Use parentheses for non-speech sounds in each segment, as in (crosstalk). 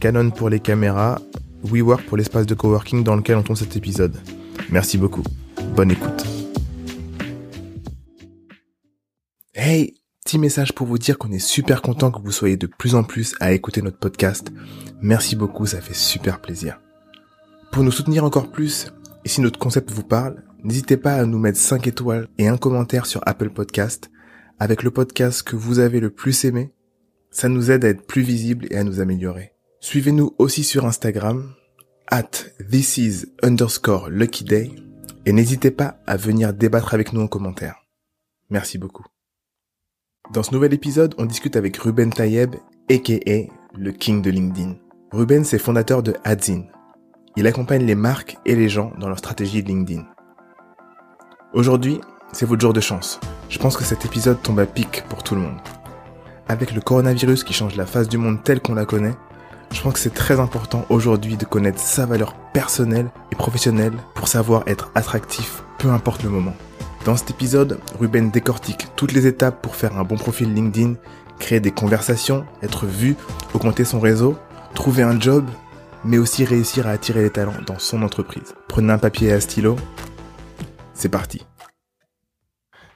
Canon pour les caméras, WeWork pour l'espace de coworking dans lequel on tourne cet épisode. Merci beaucoup. Bonne écoute. Hey, petit message pour vous dire qu'on est super content que vous soyez de plus en plus à écouter notre podcast. Merci beaucoup, ça fait super plaisir. Pour nous soutenir encore plus, et si notre concept vous parle, n'hésitez pas à nous mettre 5 étoiles et un commentaire sur Apple Podcast avec le podcast que vous avez le plus aimé. Ça nous aide à être plus visible et à nous améliorer. Suivez-nous aussi sur Instagram, at thisis underscore lucky day, et n'hésitez pas à venir débattre avec nous en commentaire. Merci beaucoup. Dans ce nouvel épisode, on discute avec Ruben Tayeb, aka le king de LinkedIn. Ruben, c'est fondateur de Adzin. Il accompagne les marques et les gens dans leur stratégie LinkedIn. Aujourd'hui, c'est votre jour de chance. Je pense que cet épisode tombe à pic pour tout le monde. Avec le coronavirus qui change la face du monde telle qu'on la connaît, je pense que c'est très important aujourd'hui de connaître sa valeur personnelle et professionnelle pour savoir être attractif, peu importe le moment. Dans cet épisode, Ruben décortique toutes les étapes pour faire un bon profil LinkedIn, créer des conversations, être vu, augmenter son réseau, trouver un job, mais aussi réussir à attirer les talents dans son entreprise. Prenez un papier et un stylo. C'est parti.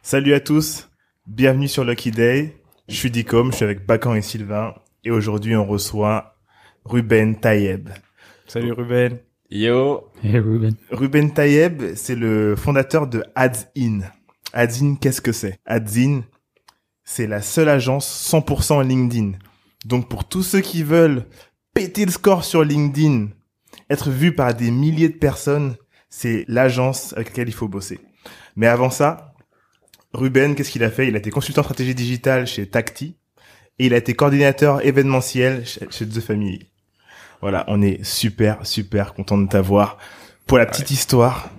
Salut à tous, bienvenue sur Lucky Day. Je suis Dicom, je suis avec Bakan et Sylvain, et aujourd'hui on reçoit Ruben Tayeb. Salut Ruben. Yo. Hey Ruben. Ruben Tayeb, c'est le fondateur de AdsIn. AdsIn, qu'est-ce que c'est? AdsIn, c'est la seule agence 100% LinkedIn. Donc pour tous ceux qui veulent péter le score sur LinkedIn, être vu par des milliers de personnes, c'est l'agence avec laquelle il faut bosser. Mais avant ça, Ruben, qu'est-ce qu'il a fait? Il a été consultant stratégie digitale chez Tacti et il a été coordinateur événementiel chez, chez The Family. Voilà, on est super, super content de t'avoir. Pour la petite histoire,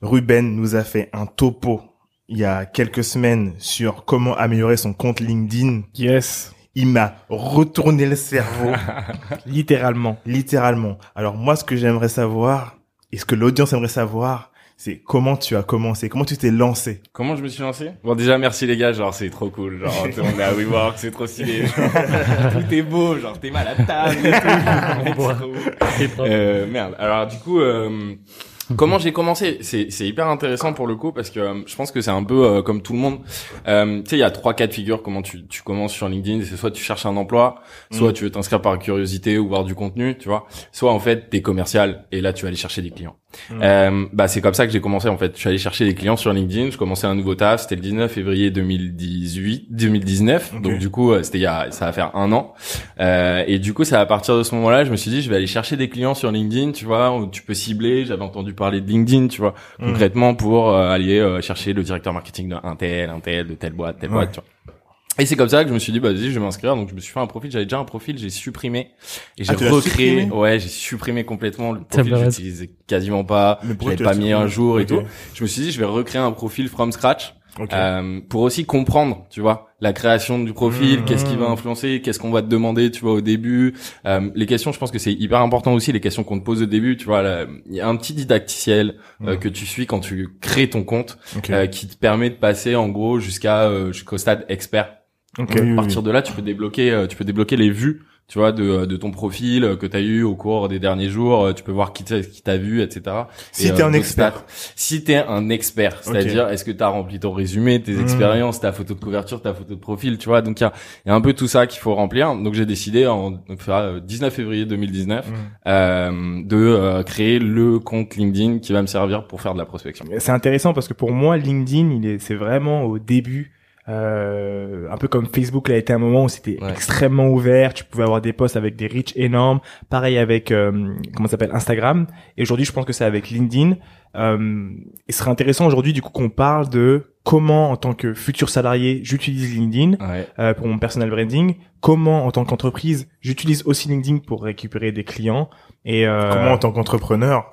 Ruben nous a fait un topo il y a quelques semaines sur comment améliorer son compte LinkedIn. Yes. Il m'a retourné le cerveau, (laughs) Littéralement. littéralement. Alors moi, ce que j'aimerais savoir, et ce que l'audience aimerait savoir, c'est comment tu as commencé, comment tu t'es lancé? Comment je me suis lancé? Bon déjà merci les gars, genre c'est trop cool, genre tout le monde est à WeWork, c'est trop stylé, (laughs) tout est beau, genre t'es mal à table et tout. C'est trop beau. euh, merde. Alors du coup, euh, comment j'ai commencé? C'est c'est hyper intéressant pour le coup parce que euh, je pense que c'est un peu euh, comme tout le monde. Euh, tu sais, il y a trois cas de figure comment tu tu commences sur LinkedIn? C'est soit tu cherches un emploi, soit Mm. tu veux t'inscrire par curiosité ou voir du contenu, tu vois. Soit en fait t'es commercial et là tu vas aller chercher des clients. Mm. Euh, bah c'est comme ça que j'ai commencé en fait. Je suis allé chercher des clients sur LinkedIn. Je commençais un nouveau taf. C'était le 19 février 2018, 2019. Ok. Donc du coup euh, c'était il y a ça va faire un an. Euh, et du coup c'est à partir de ce moment-là je me suis dit je vais aller chercher des clients sur LinkedIn. Tu vois où tu peux cibler. J'avais entendu parler de LinkedIn. Tu vois Mm. concrètement pour euh, aller chercher le directeur marketing d'un tel, un tel, de telle boîte, telle Ouais. boîte. Tu vois. Et c'est comme ça que je me suis dit, bah, vas-y, je vais m'inscrire. Donc, je me suis fait un profil. J'avais déjà un profil, j'ai supprimé. Et j'ai Ah, recréé. Ouais, j'ai supprimé complètement le profil. J'utilisais quasiment pas. Tu pas mis un jour et tout. Je me suis dit, je vais recréer un profil from scratch. Ok. Euh, pour aussi comprendre, tu vois, la création du profil, Mhm. qu'est-ce qui va influencer, qu'est-ce qu'on va te demander, tu vois, au début. Euh, les questions, je pense que c'est hyper important aussi, les questions qu'on te pose au début, tu vois. Il y a un petit didacticiel euh, Mhm. que tu suis quand tu crées ton compte, Ok. euh, qui te permet de passer en gros jusqu'à euh, jusqu'au stade expert. Ok. à partir de là, tu peux débloquer, euh, tu peux débloquer les vues, tu vois, de, de ton profil euh, que tu as eu au cours des derniers jours. euh, Tu peux voir qui t'a qui t'a vu, etc. Si Et, t'es euh, un expert. stats. Si t'es un expert, c'est-à-dire est-ce que t'as rempli ton résumé, tes Mhm. expériences, ta photo de couverture, ta photo de profil, tu vois. Donc il y a, y a un peu tout ça qu'il faut remplir. Donc j'ai décidé en donc, euh, 19 février 2019 Mhm. euh, de euh, créer le compte LinkedIn qui va me servir pour faire de la prospection. C'est intéressant parce que pour moi, LinkedIn, il est, c'est vraiment au début, euh, un peu comme Facebook l'a été à un moment où c'était Ouais. extrêmement ouvert. Tu pouvais avoir des posts avec des reach énormes. Pareil avec, euh, comment ça s'appelle, Instagram. Et aujourd'hui, je pense que c'est avec LinkedIn. Euh, il serait intéressant aujourd'hui, du coup, qu'on parle de comment en tant que futur salarié j'utilise LinkedIn ouais. pour mon personal branding, comment en tant qu'entreprise j'utilise aussi LinkedIn pour récupérer des clients et comment en tant qu'entrepreneur.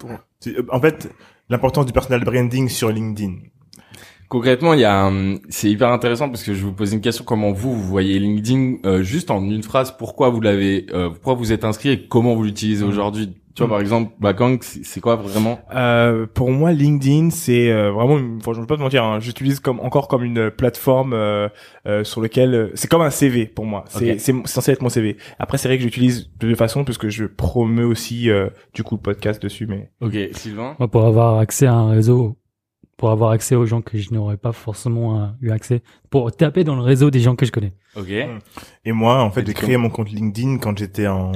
En fait, l'importance du personal branding sur LinkedIn. Concrètement, il y a, c'est hyper intéressant parce que je vous pose une question comment vous vous voyez LinkedIn euh, juste en une phrase. Pourquoi vous l'avez, euh, pourquoi vous êtes inscrit et comment vous l'utilisez Mm. aujourd'hui? Tu vois, par exemple, Bakang, c'est quoi vraiment? Euh, Pour moi, LinkedIn, c'est euh, vraiment, une, enfin, je vais pas te mentir, hein, j'utilise comme encore comme une plateforme euh, euh, sur lequel c'est comme un CV pour moi. C'est c'est censé être mon CV. Après, c'est vrai que j'utilise de deux façons puisque je promeux aussi euh, du coup le podcast dessus, mais Ok, Sylvain? Moi, pour avoir accès à un réseau, pour avoir accès aux gens que je n'aurais pas forcément euh, eu accès, pour taper dans le réseau des gens que je connais. Ok. Et moi, en fait, j'ai créé mon compte LinkedIn quand j'étais en,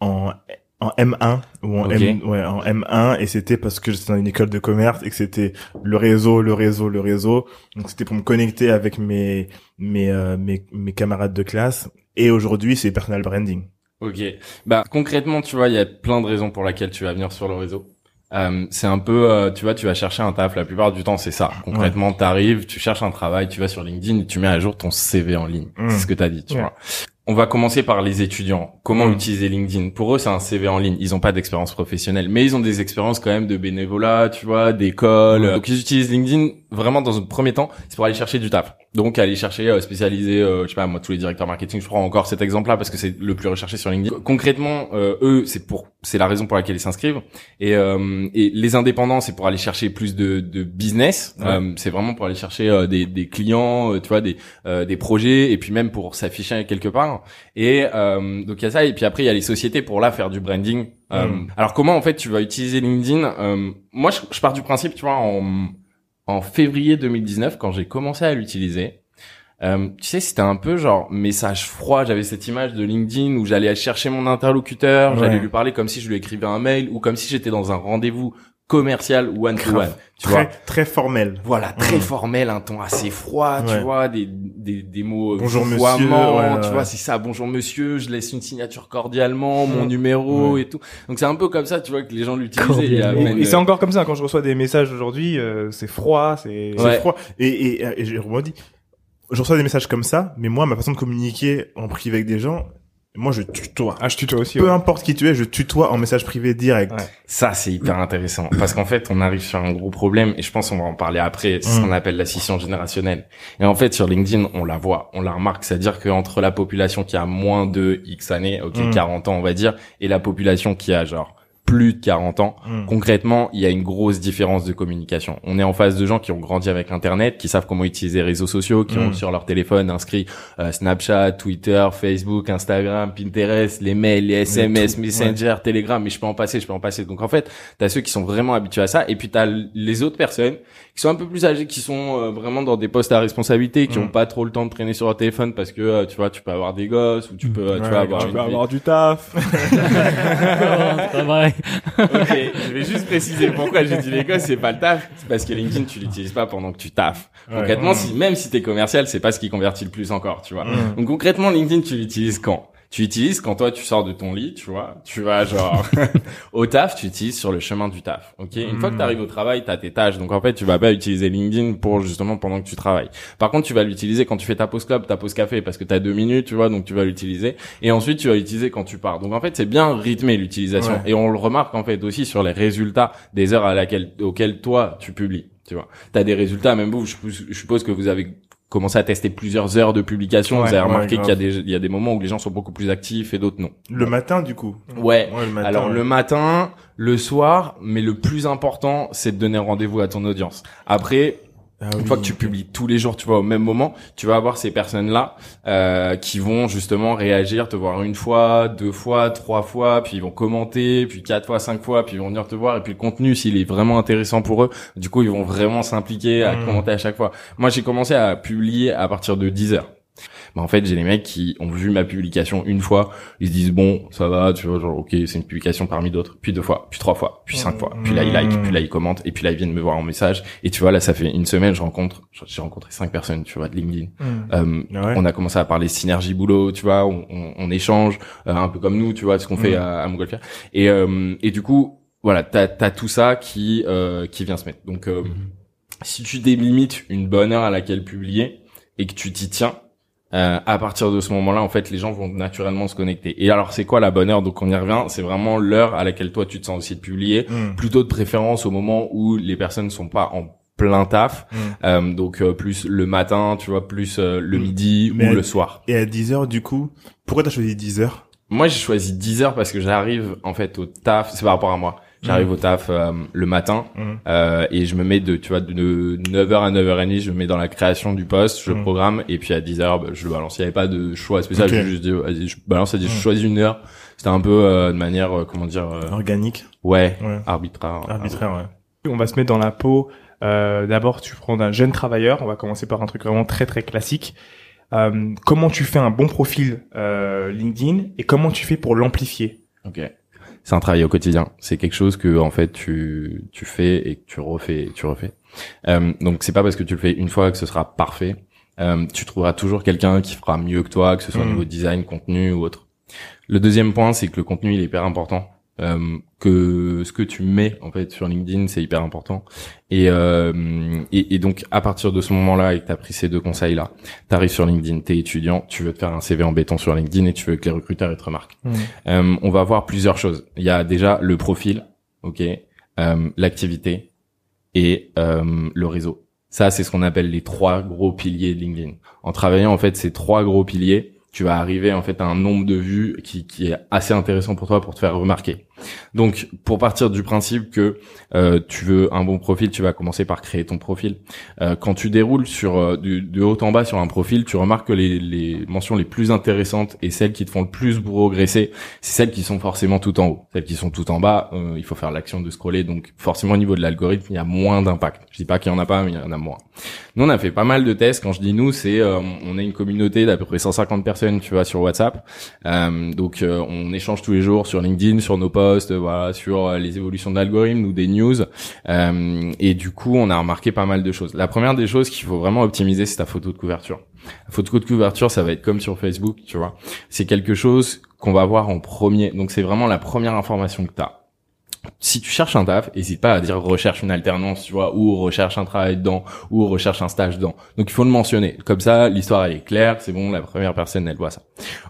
en, en M1 ou en, Ok. M, ouais, en M1 et c'était parce que j'étais dans une école de commerce et que c'était le réseau, le réseau, le réseau. Donc c'était pour me connecter avec mes, mes, euh, mes, mes camarades de classe. Et aujourd'hui, c'est personal branding. Ok. Bah concrètement, tu vois, il y a plein de raisons pour lesquelles tu vas venir sur le réseau. Euh, c'est un peu, euh, tu vois, tu vas chercher un taf. La plupart du temps, c'est ça. Concrètement, t'arrives, tu cherches un travail, tu vas sur LinkedIn et tu mets à jour ton CV en ligne. Mm. C'est ce que t'as dit, tu Ouais. vois. On va commencer par les étudiants. Comment Mm. utiliser LinkedIn? Pour eux, c'est un CV en ligne. Ils ont pas d'expérience professionnelle, mais ils ont des expériences quand même de bénévolat, tu vois, d'école. Donc ils utilisent LinkedIn vraiment dans un premier temps, c'est pour aller chercher du taf. Donc aller chercher euh, spécialisé, euh, je sais pas moi, tous les directeurs marketing. Je prends encore cet exemple-là parce que c'est le plus recherché sur LinkedIn. Concrètement, euh, eux, c'est pour, c'est la raison pour laquelle ils s'inscrivent. Et, euh, et les indépendants, c'est pour aller chercher plus de, de business. Ouais. Euh, c'est vraiment pour aller chercher euh, des, des clients, tu vois, des, euh, des projets, et puis même pour s'afficher quelque part. Et euh, donc il y a ça. Et puis après, il y a les sociétés pour là faire du branding. Euh, Mm. Alors comment en fait tu vas utiliser LinkedIn? Euh, Moi, je, je pars du principe, tu vois, en, en février 2019, quand j'ai commencé à l'utiliser. Euh, tu sais, c'était un peu genre message froid. J'avais cette image de LinkedIn où j'allais chercher mon interlocuteur, j'allais lui parler comme si je lui écrivais un mail ou comme si j'étais dans un rendez-vous commercial one to one. Vois, Très, très formel. voilà, très Mm. formel, un ton assez froid, tu Ouais. vois, des, des, des mots Bonjour, vouvoiements, monsieur, ouais, tu ouais. vois, c'est ça, bonjour monsieur, je laisse une signature cordialement, mon Mm. numéro et tout. Donc c'est un peu comme ça, tu vois, que les gens l'utilisaient. Et, et c'est euh, encore comme ça quand je reçois des messages aujourd'hui, euh, c'est froid, c'est froid. Et, et, et je rebondis. Je reçois des messages comme ça, mais moi, ma façon de communiquer en privé avec des gens, moi, je tutoie. ah je tutoie aussi. Peu ouais. importe qui tu es, je tutoie en message privé direct. Ouais. Ça, c'est hyper intéressant. Parce qu'en fait, on arrive sur un gros problème, et je pense qu'on va en parler après, c'est ce Mm. qu'on appelle la scission générationnelle. Et en fait, sur LinkedIn, on la voit, on la remarque. C'est-à-dire qu'entre la population qui a moins de X années, ok, Mm. 40 ans, on va dire, et la population qui a genre plus de 40 ans, Mm. concrètement, il y a une grosse différence de communication. On est en face de gens qui ont grandi avec Internet, qui savent comment utiliser les réseaux sociaux, qui ont Mm. sur leur téléphone inscrit euh, Snapchat, Twitter, Facebook, Instagram, Pinterest, les mails, les SMS, tout, Messenger, Telegram, mais je peux en passer, je peux en passer. Donc en fait, t'as ceux qui sont vraiment habitués à ça, et puis t'as l- les autres personnes qui sont un peu plus âgées, qui sont euh, vraiment dans des postes à responsabilité, qui Mm. ont pas trop le temps de traîner sur leur téléphone parce que euh, tu vois, tu peux avoir des gosses ou tu peux, euh, tu Ouais, vois, avoir Tu une peux vie- avoir du taf. (laughs) Ok, je vais juste préciser pourquoi j'ai dit les gosses, c'est pas le taf. C'est parce que LinkedIn, tu l'utilises pas pendant que tu taffes. Ouais. Concrètement, Mm. si, même si t'es commercial, c'est pas ce qui convertit le plus encore, tu vois. Mm. Donc concrètement, LinkedIn, tu l'utilises quand? Tu l'utilises quand toi, tu sors de ton lit, tu vois. Tu vas genre (laughs) au taf, tu l'utilises sur le chemin du taf. Ok? Une fois que Mm. t'arrives au travail, t'as tes tâches. Donc en fait, tu vas pas utiliser LinkedIn pour justement pendant que tu travailles. Par contre, tu vas l'utiliser quand tu fais ta pause club, ta pause café, parce que t'as deux minutes, tu vois. Donc tu vas l'utiliser. Et ensuite, tu vas l'utiliser quand tu pars. Donc en fait, c'est bien rythmé l'utilisation. Ouais. Et on le remarque en fait aussi sur les résultats des heures à laquelle, auxquelles toi tu publies. Tu vois, t'as des résultats. Même vous, je suppose que vous avez commencé à tester plusieurs heures de publication. Ouais, vous avez ouais, remarqué qu'il y a des il y a des moments où les gens sont beaucoup plus actifs et d'autres non. Le matin, du coup. Ouais. Ouais, le matin. Alors le matin, le soir, mais le plus important, c'est de donner rendez-vous à ton audience. Après, Ah une oui. fois que tu publies tous les jours, tu vois, au même moment, tu vas avoir ces personnes-là euh, qui vont justement réagir, te voir une fois, deux fois, trois fois, puis ils vont commenter, puis quatre fois, cinq fois, puis ils vont venir te voir, et puis le contenu, s'il est vraiment intéressant pour eux, du coup, ils vont vraiment s'impliquer à Mm. commenter à chaque fois. Moi, j'ai commencé à publier à partir de 10 heures. Bah, en fait, j'ai des mecs qui ont vu ma publication une fois, ils se disent bon, ça va, tu vois, genre ok, c'est une publication parmi d'autres, puis deux fois, puis trois fois, puis cinq fois, puis là ils like, puis là ils commentent, et puis là ils viennent me voir en message, et tu vois là ça fait une semaine, je rencontre, j'ai rencontré cinq personnes, tu vois, de LinkedIn. Mm. Euh, Ah ouais. On a commencé à parler synergie boulot, tu vois, on, on, on échange euh, un peu comme nous, tu vois, ce qu'on fait Mm. à, à Montgolfière. Et euh, et du coup, voilà, t'as as tout ça qui euh, qui vient se mettre. Donc euh, si tu délimites une bonne heure à laquelle publier et que tu t'y tiens, euh, à partir de ce moment-là, en fait, les gens vont naturellement se connecter. Et alors, c'est quoi la bonne heure? Donc, on y revient. C'est vraiment l'heure à laquelle toi, tu te sens aussi de publier. Mm. Plutôt de préférence au moment où les personnes sont pas en plein taf. Mm. Euh, donc, euh, plus le matin, tu vois, plus euh, le Mm. midi Mais ou à- le soir. Et à 10 heures, du coup, pourquoi t'as choisi 10 heures? Moi, j'ai choisi 10 heures parce que j'arrive, en fait, au taf. C'est par rapport à moi. J'arrive au taf euh, le matin Mm. euh, et je me mets de, tu vois, de 9h à 9h30, je me mets dans la création du poste, je Mm. programme et puis à 10h, bah, je le balance. Il n'y avait pas de choix spécial, j'ai juste dit, je balance, je Mm. choisis une heure. C'était un peu euh, de manière, euh, comment dire, euh, Organique. ouais, Ouais. arbitraire. Arbitraire, ouais. On va se mettre dans la peau. Euh, D'abord, tu prends un jeune travailleur. On va commencer par un truc vraiment très très classique. Euh, comment tu fais un bon profil euh, LinkedIn et comment tu fais pour l'amplifier? Ok. C'est un travail au quotidien. C'est quelque chose que en fait tu tu fais et que tu refais et que tu refais. Euh, donc c'est pas parce que tu le fais une fois que ce sera parfait. Euh, tu trouveras toujours quelqu'un qui fera mieux que toi, que ce soit au Mhm. niveau design, contenu ou autre. Le deuxième point, c'est que le contenu il est hyper important. Euh, que ce que tu mets en fait sur LinkedIn, c'est hyper important. Et, euh, et, et donc à partir de ce moment-là et que tu as pris ces deux conseils-là, tu arrives sur LinkedIn, t'es étudiant, tu veux te faire un CV en béton sur LinkedIn et tu veux que les recruteurs ils te remarquent. Euh, on va voir plusieurs choses. Il y a déjà le profil, ok, euh, l'activité et euh, le réseau. Ça, c'est ce qu'on appelle les trois gros piliers de LinkedIn. En travaillant en fait ces trois gros piliers, tu vas arriver en fait à un nombre de vues qui, qui est assez intéressant pour toi pour te faire remarquer. Donc, pour partir du principe que euh, tu veux un bon profil, tu vas commencer par créer ton profil. Euh, quand tu déroules sur euh, de haut en bas sur un profil, tu remarques que les, les mentions les plus intéressantes et celles qui te font le plus progresser, c'est celles qui sont forcément tout en haut. Celles qui sont tout en bas, euh, il faut faire l'action de scroller. Donc, forcément, au niveau de l'algorithme, il y a moins d'impact. Je dis pas qu'il y en a pas, mais il y en a moins. Nous, on a fait pas mal de tests. Quand je dis nous, c'est euh, on a une communauté d'à peu près 150 personnes, tu vois, sur WhatsApp. Euh, donc, on échange tous les jours sur LinkedIn, sur nos posts, euh, voilà, sur euh, les évolutions de l'algorithme ou des news. Euh, et du coup, on a remarqué pas mal de choses. La première des choses qu'il faut vraiment optimiser, c'est ta photo de couverture. La photo de couverture, ça va être comme sur Facebook, tu vois. C'est quelque chose qu'on va voir en premier. Donc, c'est vraiment la première information que tu as si tu cherches un taf, n'hésite pas à dire recherche une alternance, tu vois, ou recherche un travail dedans, ou recherche un stage dedans. Donc il faut le mentionner. Comme ça, l'histoire est claire, c'est bon, la première personne elle voit ça.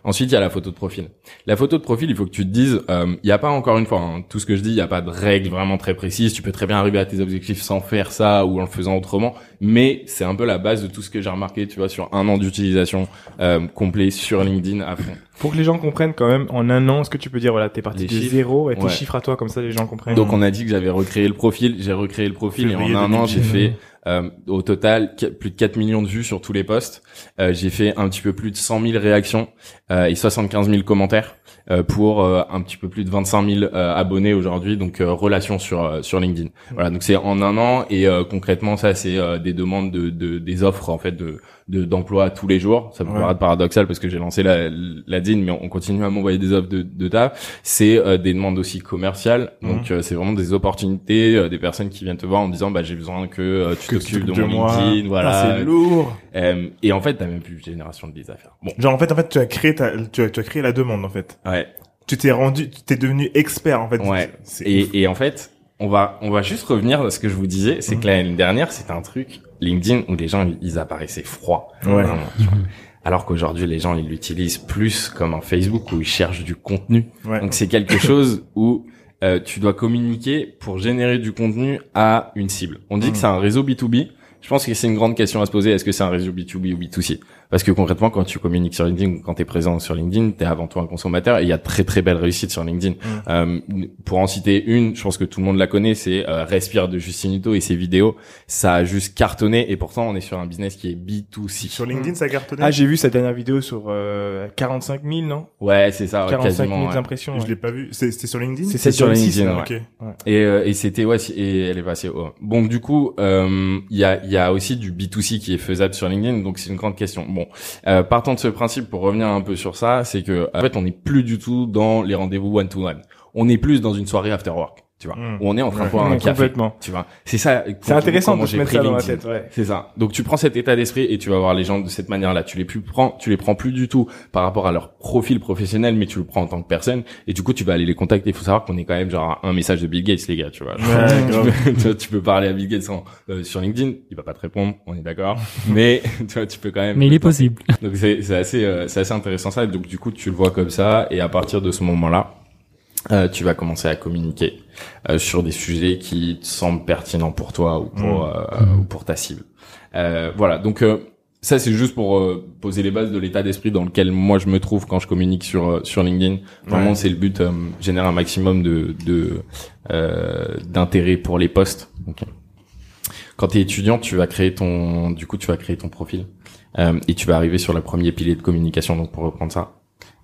Ensuite, il y a la photo de profil. La photo de profil, il faut que tu te dises, euh, il n'y a pas encore une fois, hein, tout ce que je dis, il n'y a pas de règle vraiment très précise. Tu peux très bien arriver à tes objectifs sans faire ça ou en le faisant autrement, mais c'est un peu la base de tout ce que j'ai remarqué, tu vois, sur un an d'utilisation euh, complet sur LinkedIn à fond. Pour que les gens comprennent quand même, en un an, ce que tu peux dire, voilà, t'es parti Les de chiffres. zéro et tes Ouais. chiffres à toi, comme ça les gens comprennent. Donc on a dit que j'avais recréé le profil, j'ai recréé le profil Février et en un an j'ai 2019. fait euh, au total plus de 4 millions de vues sur tous les posts. Euh, j'ai fait un petit peu plus de 100 000 réactions euh, et 75 000 commentaires euh, pour euh, un petit peu plus de 25 000 euh, abonnés aujourd'hui, donc euh, relations sur euh, sur LinkedIn. Voilà, donc c'est en un an et euh, concrètement ça c'est euh, des demandes de, de des offres en fait de de d'emploi tous les jours. Ça peut Ouais. paraître paradoxal parce que j'ai lancé la la DIN, mais on continue à m'envoyer des offres de de taf. C'est euh, des demandes aussi commerciales, donc euh, c'est vraiment des opportunités, euh, des personnes qui viennent te voir en disant bah j'ai besoin que euh, tu Que de mon de moi. LinkedIn, voilà. Ah, c'est lourd. Euh, et en fait t'as même plus génération de leads à faire. Bon, Genre, en fait, en fait, tu as créé ta, tu as, tu as créé la demande, en fait. ouais. Tu t'es rendu, tu t'es devenu expert, en fait. Ouais. Et, et en fait, on va, on va juste revenir à ce que je vous disais, c'est Mhm. que l'année dernière, c'était un truc LinkedIn où les gens, ils apparaissaient froids. Ouais. Vraiment. Alors qu'aujourd'hui, les gens, ils l'utilisent plus comme un Facebook où ils cherchent du contenu. Ouais. Donc c'est quelque chose où euh, tu dois communiquer pour générer du contenu à une cible. On dit que c'est un réseau B2B. Je pense que c'est une grande question à se poser. Est-ce que c'est un réseau B2B ou B2C Parce que concrètement, quand tu communiques sur LinkedIn ou quand tu es présent sur LinkedIn, tu es avant tout un consommateur et il y a très très belles réussites sur LinkedIn. Euh, pour en citer une, je pense que tout le monde la connaît, c'est euh, Respire de Justin Hutto et ses vidéos. Ça a juste cartonné et pourtant on est sur un business qui est B2C. Sur LinkedIn, ça a cartonné. Ah, j'ai vu sa dernière vidéo sur euh, 45 000, non? Ouais, c'est ça, ouais, 45 quasiment. 000 ouais. impressions. Je ouais. l'ai pas vu. C'était sur LinkedIn? C'est C'est sur 7,6, LinkedIn, ouais. Et, euh, et c'était ouais, et elle est passée. ouais. Bon, du coup, euh, il y a il y a aussi du B2C qui est faisable sur LinkedIn, donc c'est une grande question. Bon, euh, partant de ce principe pour revenir un peu sur ça, c'est que en fait on n'est plus du tout dans les rendez-vous one to one. On est plus dans une soirée after work. Tu vois. Mm. Où on est en train de boire un (laughs) café, complètement. tu vois. C'est ça. C'est intéressant de se j'ai mettre pris ça dans la LinkedIn. tête, ouais. C'est ça. Donc tu prends cet état d'esprit et tu vas voir les gens de cette manière-là. Tu les plus prends, tu les prends plus du tout par rapport à leur profil professionnel, mais tu le prends en tant que personne. Et du coup, tu vas aller les contacter. Il faut savoir qu'on est quand même genre à un message de Bill Gates, les gars. Tu vois. Ouais, (laughs) tu, grave. peux, tu peux parler à Bill Gates en- euh, sur LinkedIn, il va pas te répondre, on est d'accord. (laughs) mais tu vois, tu peux quand même. Mais il est possible. Donc c'est c'est assez euh, c'est assez intéressant ça. Donc du coup, tu le vois comme ça et à partir de ce moment-là, euh, tu vas commencer à communiquer euh, sur des sujets qui te semblent pertinents pour toi ou pour euh, ou pour ta cible. Euh, voilà. Donc euh, ça c'est juste pour euh, poser les bases de l'état d'esprit dans lequel moi je me trouve quand je communique sur euh, sur LinkedIn. Vraiment Ouais. c'est le but euh, générer un maximum de de euh, d'intérêt pour les posts. Ok. Quand tu es étudiant, tu vas créer ton du coup tu vas créer ton profil euh, et tu vas arriver sur le premier pilier de communication. Donc pour reprendre ça,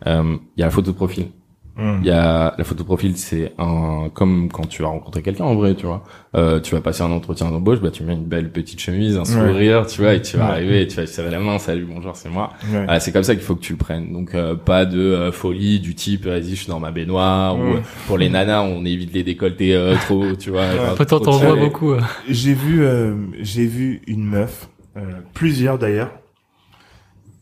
euh, il y a la photo de profil. Mm. Il y a la photo de profil, c'est un comme quand tu vas rencontrer quelqu'un en vrai, tu vois. Euh, tu vas passer un entretien d'embauche, bah tu mets une belle petite chemise, un sourire, tu vois, et tu vas Ouais. arriver, et tu vas serrer la main, salut, bonjour, c'est moi. Ouais. Voilà, c'est comme ça qu'il faut que tu le prennes. Donc euh, pas de euh, folie du type vas-y, je suis dans ma baignoire ou euh, pour les nanas, on évite les décolletés euh, trop, tu vois. on voit serrés. beaucoup. euh. J'ai vu, euh, j'ai vu une meuf, euh, plusieurs d'ailleurs,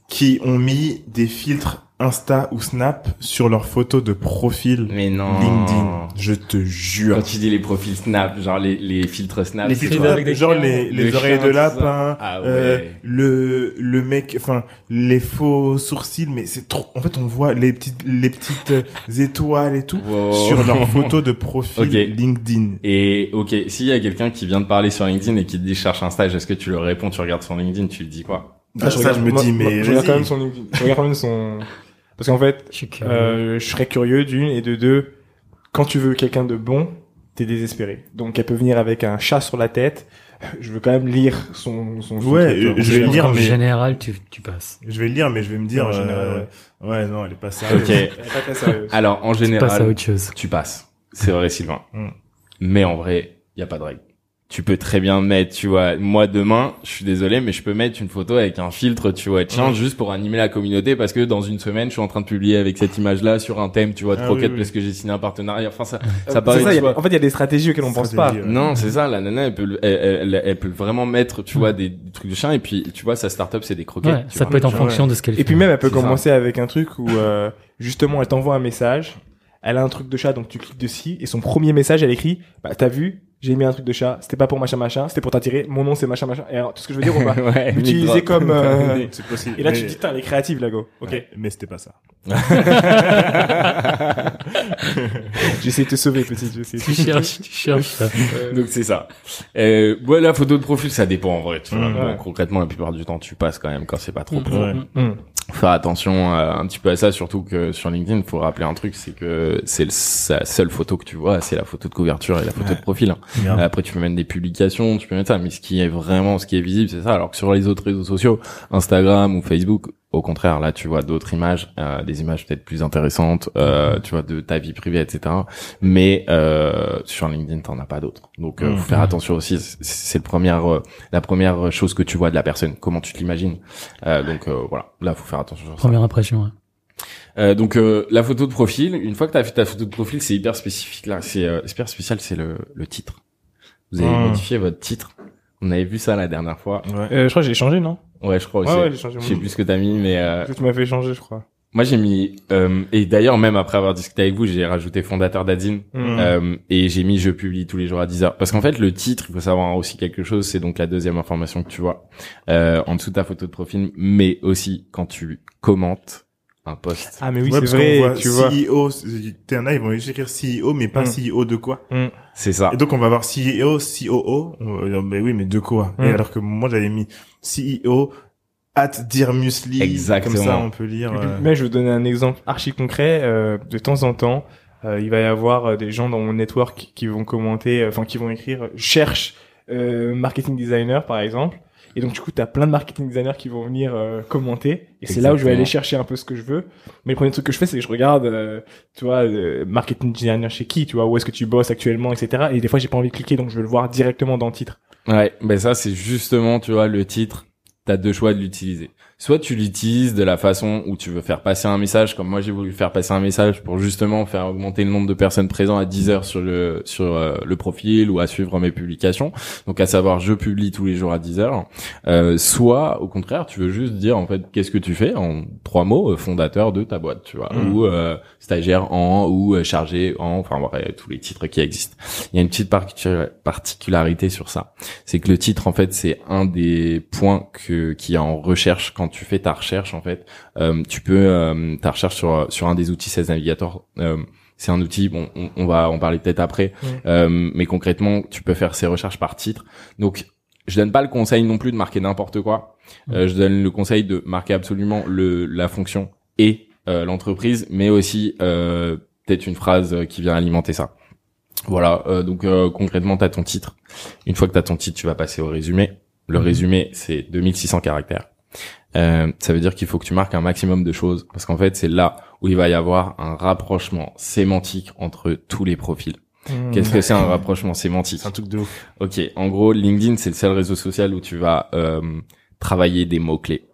qui ont mis des filtres Insta ou Snap sur leurs photos de profil Mais non. LinkedIn. Je te jure. Quand tu dis les profils Snap, genre les, les filtres Snap. les filtres avec des genre chiens, les, les le oreilles chien, de lapin, Ah ouais. euh, le le mec, enfin les faux sourcils, mais c'est trop. En fait, on voit les petites les petites euh, étoiles et tout Wow. sur leurs (laughs) photos de profil Ok. LinkedIn. Et ok, s'il y a quelqu'un qui vient de parler sur LinkedIn et qui te dit je cherche un stage, est-ce que tu le réponds, tu regardes son LinkedIn, tu lui dis quoi? Ah, ça, je me moi- dis, mais je regarde quand même son LinkedIn. Je regarde quand même son, parce qu'en fait, Je euh, je serais curieux d'une et de deux, quand tu veux quelqu'un de bon, t'es désespéré. Donc elle peut venir avec un chat sur la tête. Je veux quand même lire son, son Ouais, je vais En lire, mais- général, tu, tu passes. Je vais le lire, mais je vais me dire. En général, euh, ouais. non, elle est pas sérieuse. Ok. Elle est pas très sérieuse. Alors en Tu passes à général, autre chose. tu passes. C'est vrai Sylvain. Mm. Mais en vrai, il y a pas de règle. Tu peux très bien mettre, tu vois, moi demain, je suis désolé, mais je peux mettre une photo avec un filtre, tu vois, tiens, Ouais. juste pour animer la communauté, parce que dans une semaine, je suis en train de publier avec cette image-là sur un thème, tu vois, de Ah croquettes, oui, oui. parce que j'ai signé un partenariat. Enfin, ça, Euh, ça paraît, ça, a- en fait, il y a des stratégies auxquelles on pense pas. Ouais. Non, c'est ça, la nana, elle peut, le- elle, elle, elle peut vraiment mettre, tu vois, des, des trucs de chien, et puis, tu vois, sa start-up, c'est des croquettes. Ouais, ça vois. peut être en fonction de ce qu'elle fait. Et puis même, elle peut ça. commencer avec un truc où, euh, justement, elle t'envoie un message, elle a un truc de chat, donc tu cliques dessus, et son premier message, elle écrit, bah, t'as vu, j'ai mis un truc de chat, c'était pas pour machin machin, c'était pour t'attirer, mon nom c'est machin machin. Et alors, tout ce que je veux dire ou pas? (laughs) Ouais, Utiliser micro. comme, euh, (laughs) C'est possible. Et là, tu te dis, putain, elle est créative, la go. Ok. Ouais, mais c'était pas ça. (laughs) J'essaie de te sauver, petite, j'essaie. Tu cherches, tu cherches ça. Donc c'est ça. Euh, ouais, la photo de profil, ça dépend en vrai. Tu vois. Mm, ouais. concrètement, la plupart du temps, tu passes quand même quand c'est pas trop. Mm, mm, Hum. Faut faire attention euh, un petit peu à ça, surtout que sur LinkedIn, faut rappeler un truc, c'est que c'est le- sa seule photo que tu vois, c'est la photo de couverture et la photo Ouais. de profil. hein. Grave. Après, tu peux mettre des publications, tu peux mettre ça, mais ce qui est vraiment, ce qui est visible, c'est ça. Alors que sur les autres réseaux sociaux, Instagram ou Facebook, au contraire, là, tu vois d'autres images, euh, des images peut-être plus intéressantes, euh, tu vois, de ta vie privée, etc. Mais euh, sur LinkedIn, t'en as pas d'autres. Donc, euh, Mhm. faut faire attention aussi. C'est- le première, euh, la première chose que tu vois de la personne, comment tu. Euh, donc euh, voilà, là, faut faire attention. Sur ça. Première impression. ouais. Euh, donc euh, la photo de profil, une fois que tu as fait ta photo de profil, c'est hyper spécifique là, c'est euh, hyper spécial, c'est le, le titre. Vous avez Hmm. modifié votre titre. On avait vu ça la dernière fois. Ouais. Euh, je crois que j'ai changé, non? Ouais, je crois aussi. Ouais, ouais, j'ai changé. je sais plus ce que t'as mis, mais euh, Tu m'as fait changer, je crois. moi j'ai mis euh, et d'ailleurs même après avoir discuté avec vous, j'ai rajouté fondateur d'Adzine Hum. euh, et j'ai mis je publie tous les jours à 10 heures parce qu'en fait le titre, il faut savoir aussi quelque chose, c'est donc la deuxième information que tu vois euh, en dessous de ta photo de profil, mais aussi quand tu commentes un post. Ah, mais oui, Ouais, c'est vrai, voit tu vois. CEO, t'en as, ils vont écrire CEO, mais pas Mm. CEO de quoi. C'est ça. Et donc, on va avoir CEO, COO. On va dire, mais oui, mais de quoi? Et Mm. alors que moi, j'avais mis CEO, at dire muesli. Exactement. Comme ça, on peut lire. euh, Mais je vais vous donner un exemple archi concret. Euh, de temps en temps, euh, il va y avoir euh, des gens dans mon network qui vont commenter, euh, enfin qui vont écrire euh, cherche euh, marketing designer par exemple. Et donc du coup, tu as plein de marketing designers qui vont venir euh, commenter. Et c'est là où je vais aller chercher un peu ce que je veux. Mais le premier truc que je fais, c'est que je regarde, euh, tu vois, euh, marketing designer chez qui, tu vois, où est-ce que tu bosses actuellement, etc. Et des fois, j'ai pas envie de cliquer, donc je veux le voir directement dans le titre. Ouais, ben ça c'est justement, tu vois, le titre. T'as deux choix de l'utiliser. Soit tu l'utilises de la façon où tu veux faire passer un message, comme moi j'ai voulu faire passer un message pour justement faire augmenter le nombre de personnes présentes à 10 heures sur le sur euh, le profil ou à suivre mes publications. Donc à savoir je publie tous les jours à 10 heures. Euh, soit au contraire tu veux juste dire en fait qu'est-ce que tu fais en trois mots euh, fondateur de ta boîte, tu vois, Mm. ou euh, stagiaire en ou chargé en, enfin voilà tous les titres qui existent. Il y a une petite particu- particularité sur ça, c'est que le titre en fait c'est un des points que qui est en recherche quand tu fais ta recherche en fait. Euh, tu peux euh, ta recherche sur sur un des outils Sales Navigator. euh, c'est un outil, bon, on, on va en parler peut-être après, euh, mais concrètement, tu peux faire ces recherches par titre. Donc, je donne pas le conseil non plus de marquer n'importe quoi. Euh, je donne le conseil de marquer absolument le la fonction et euh, l'entreprise, mais aussi euh, peut-être une phrase qui vient alimenter ça. Voilà, euh, donc euh, concrètement, tu as ton titre. Une fois que tu as ton titre, tu vas passer au résumé. Le Mhm. résumé, c'est 2600 caractères. Euh, ça veut dire qu'il faut que tu marques un maximum de choses, parce qu'en fait, c'est là où il va y avoir un rapprochement sémantique entre tous les profils. Mmh. Qu'est-ce que c'est un (laughs) rapprochement sémantique C'est un truc de ouf. Ok, en gros, LinkedIn, c'est le seul réseau social où tu vas euh, travailler des mots-clés.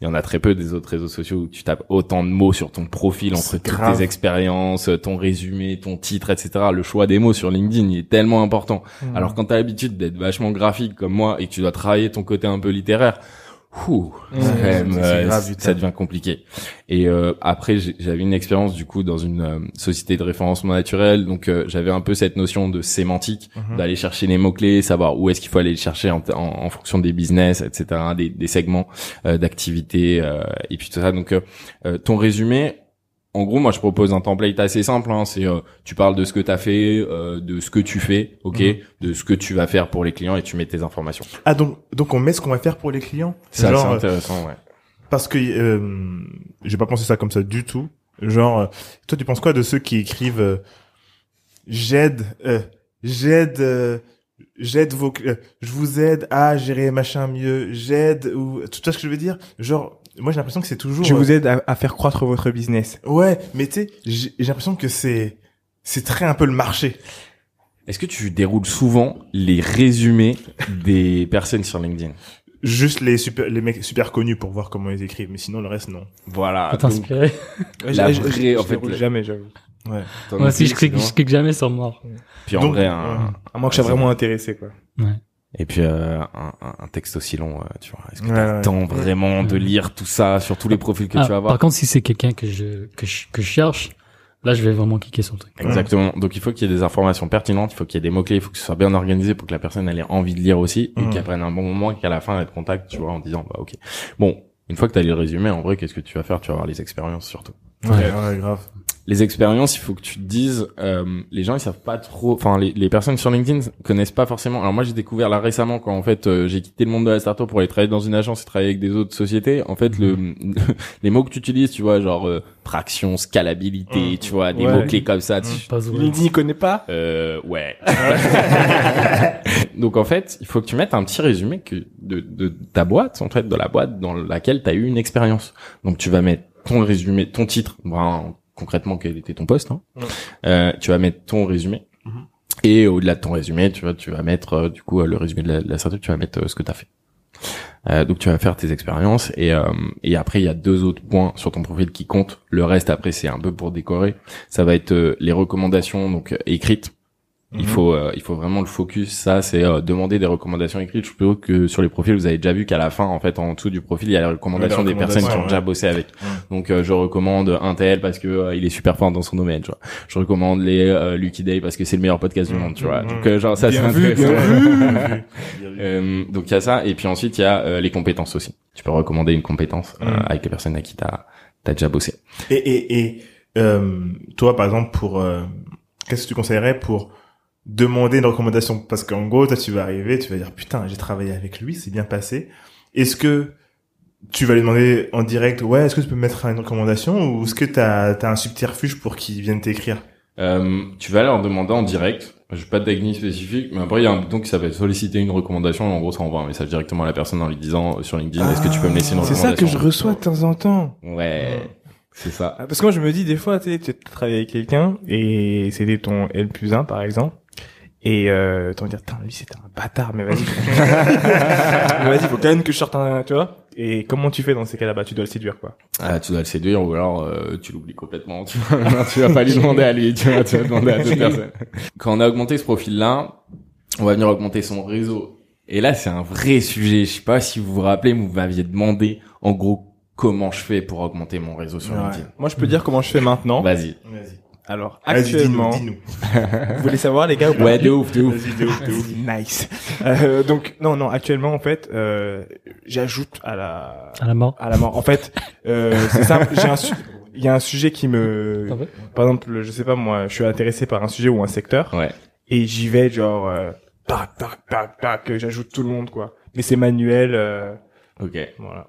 Il y en a très peu des autres réseaux sociaux où tu tapes autant de mots sur ton profil entre toutes grave. tes expériences, ton résumé, ton titre, etc. Le choix des mots sur LinkedIn, il est tellement important. Mmh. Alors quand t'as l'habitude d'être vachement graphique comme moi et que tu dois travailler ton côté un peu littéraire, ouh, quand même, euh, grave ça devient compliqué. Et euh, après, j'avais une expérience du coup dans une euh, société de référencement naturel, donc euh, j'avais un peu cette notion de sémantique, Mhm. d'aller chercher les mots clés, savoir où est-ce qu'il faut aller les chercher en, en, en fonction des business, etc., des, des segments euh, d'activité euh, et puis tout ça. Donc ton résumé. En gros, moi, je propose un template assez simple. Hein, c'est euh, tu parles de ce que tu as fait, euh, de ce que tu fais, ok, Mhm. de ce que tu vas faire pour les clients et tu mets tes informations. Ah donc donc on met ce qu'on va faire pour les clients? C'est euh, intéressant, ouais. parce que euh, j'ai pas pensé ça comme ça du tout. Genre euh, toi tu penses quoi de ceux qui écrivent euh, j'aide euh, j'aide euh, j'aide vos euh, je vous aide à gérer machin mieux, j'aide ou tu vois ce que je veux dire? Genre moi j'ai l'impression que c'est toujours Je euh, vous aide à, à faire croître votre business. Ouais, mais tu sais, j'ai j'ai l'impression que c'est c'est très un peu le marché. Est-ce que tu déroules souvent les résumés des personnes sur LinkedIn? Juste les super les mecs super connus pour voir comment ils écrivent, mais sinon le reste non. Voilà. T'inspirer. La vraie, je en fait, déroule le- jamais, j'avoue. Ouais. Moi aussi, je clique, je clique jamais sur mort. Puis en Donc, vrai, un, À moins que je sois vraiment intéressé, quoi. Et puis euh, un, un- un texte aussi long, euh, tu vois. Est-ce que Ouais, t'as le ouais. temps vraiment de lire tout ça sur tous les profils que Ah, tu vas avoir? par contre, si c'est quelqu'un que je, que je, que je cherche, là, je vais vraiment cliquer sur le truc. Exactement. Donc il faut qu'il y ait des informations pertinentes, il faut qu'il y ait des mots clés, il faut que ce soit bien organisé pour que la personne elle ait envie de lire aussi et Mhm. qu'elle prenne un bon moment et qu'à la fin elle te contacte, tu vois, en disant bah ok. Bon, une fois que t'as lu le résumé, en vrai, qu'est-ce que tu vas faire? Tu vas avoir les expériences surtout. Ouais, ouais, grave. Les expériences, il faut que tu te dises, euh, les gens ils savent pas trop, enfin les, les personnes sur LinkedIn connaissent pas forcément. Alors moi j'ai découvert là récemment quand en fait euh, j'ai quitté le monde de la startup pour aller travailler dans une agence et travailler avec des autres sociétés. En fait le, (laughs) les mots que tu utilises, tu vois, genre euh, traction, scalabilité, Mhm. tu vois, des Ouais. mots clés comme ça. tu- Pas vrai. LinkedIn, il connaît pas? Euh, ouais. (laughs) Donc en fait, il faut que tu mettes un petit résumé que de, de ta boîte, en fait, de la boîte dans laquelle tu as eu une expérience. Donc tu vas mettre ton résumé, ton titre, ben, concrètement quel était ton poste. Hein. Euh, tu vas mettre ton résumé. Mhm. Et au-delà de ton résumé, tu vois, tu vas mettre euh, du coup euh, le résumé de la, de la startup, tu vas mettre ce que tu as fait. Euh, donc tu vas faire tes expériences et euh, et après il y a deux autres points sur ton profil qui comptent. Le reste après c'est un peu pour décorer. Ça va être euh, les recommandations donc euh, Il Mhm. faut euh, il faut vraiment le focus. Ça c'est euh, demander des recommandations écrites. Je suppose que sur les profils vous avez déjà vu qu'à la fin en fait en dessous du profil il y a les recommandations les des personnes qui ont déjà bossé avec. Ouais. Donc euh, je recommande un tel parce que euh, il est super fort dans son domaine. Tu vois. Je recommande les euh, Lucky Day parce que c'est le meilleur podcast du monde. Tu vois. Mhm. Donc euh, genre ça c'est intéressant. (laughs) donc il y a ça et puis ensuite il y a euh, les compétences aussi. Tu peux recommander une compétence euh, Mm. avec les personnes à qui t'as t'as déjà bossé. Et, et, et euh, toi, par exemple, pour euh, qu'est-ce que tu conseillerais pour demander une recommandation Parce qu'en gros, toi, tu vas arriver, tu vas dire putain, j'ai travaillé avec lui, c'est bien passé. Est-ce que tu vas lui demander en direct, ouais, est-ce que tu peux me mettre une recommandation ou est-ce que t'as as un subterfuge pour qu'il vienne t'écrire? Euh, tu vas leur demander en direct. J'ai pas de technique spécifique, mais après il y a un bouton qui s'appelle solliciter une recommandation. En gros, ça envoie un message directement à la personne en lui disant euh, sur LinkedIn, est-ce que tu peux me laisser une C'est recommandation ça que je reçois de temps en temps. Ouais, c'est ça. Ah, Parce que moi, je me dis, des fois, tu sais, tu travailles avec quelqu'un et c'était ton L plus 1, par exemple. Et euh, t'en dire, putain, lui c'était un bâtard, mais vas-y. (laughs) vas-y, faut quand même que je sorte un, tu vois. Et comment tu fais dans ces cas-là? Bah, tu dois le séduire, quoi. Ah, tu dois le séduire ou alors euh, tu l'oublies complètement. Tu vois, non, tu vas pas lui demander à lui, tu vas, tu vas demander à d'autres (laughs) personnes. Quand on a augmenté ce profil-là, on va venir augmenter son réseau. Et là, c'est un vrai sujet. Je sais pas si vous vous rappelez, vous m'aviez demandé, en gros, comment je fais pour augmenter mon réseau sur Ouais. LinkedIn. Moi, je peux dire comment je fais maintenant. Vas-y. Alors, actuellement, dis-nous, dis-nous. (laughs) vous voulez savoir, les gars ou Ouais, de ouf, de ouf. Vas-y, de ouf, de ouf. (laughs) Nice. Euh, donc, non, non, actuellement, en fait, euh, j'ajoute à la, À la mort. à la mort. En fait, euh, c'est ça. J'ai un, su- il y a un sujet qui me, par exemple, je sais pas moi, je suis intéressé par un sujet ou un secteur Ouais. et j'y vais genre, euh, tac, tac, tac, tac, j'ajoute tout le monde quoi. Mais c'est manuel, euh, Ok. voilà.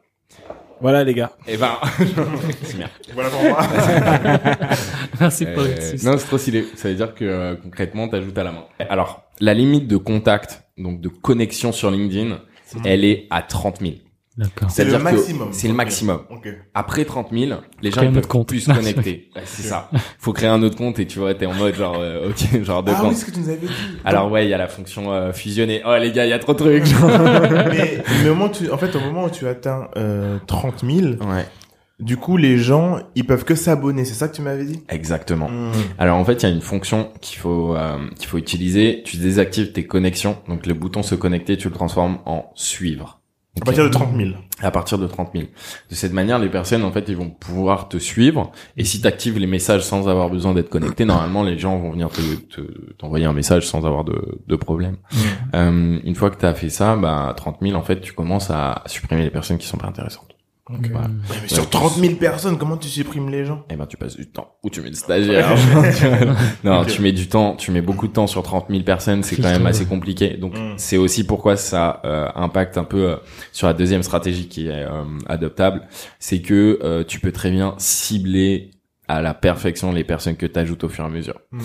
Voilà les gars. Eh ben, (laughs) c'est bien. Voilà pour moi. (laughs) Merci pour Euh, non, c'est trop stylé. Ça veut dire que euh, concrètement, t'ajoutes à la main. Alors, la limite de contact, donc de connexion sur LinkedIn, elle est à 30 000. C'est le maximum. C'est le maximum. Ok. Après 30 000, les gens un peuvent compte. plus se (laughs) connecter. Ouais, c'est ça. Faut créer un autre compte et tu vois, t'es en mode genre, euh, ok, (laughs) genre deux Ah oui, ce que tu nous avais dit. Alors ouais, il y a la fonction euh, fusionner. Oh les gars, il y a trop de trucs. (laughs) mais, mais au moment où tu, en fait, au moment où tu atteins euh, 30 000, ouais, du coup, les gens, ils peuvent que s'abonner. C'est ça que tu m'avais dit? Exactement. Hmm. Alors en fait, il y a une fonction qu'il faut euh, qu'il faut utiliser. Tu désactives tes connexions. Donc le bouton se connecter, tu le transformes en suivre. À partir de 30 000. à partir de 30 000. De cette manière, les personnes, en fait, ils vont pouvoir te suivre. Et si tu actives les messages sans avoir besoin d'être connecté, normalement, les gens vont venir te te- t'envoyer un message sans avoir de, de problème. Euh, une fois que tu as fait ça, bah, à 30 000, en fait, tu commences à supprimer les personnes qui sont pas intéressantes. Voilà. Ouais, mais sur 30 000 personnes, comment tu supprimes les gens? Et ben, tu passes du temps. Ou tu mets des stagiaires. (laughs) non, tu mets du temps, tu mets beaucoup de temps sur 30 000 personnes, c'est quand même assez compliqué. Donc, Mm. c'est aussi pourquoi ça euh, impacte un peu euh, sur la deuxième stratégie qui est euh, adoptable. C'est que euh, tu peux très bien cibler à la perfection les personnes que tu ajoutes au fur et à mesure. Mm.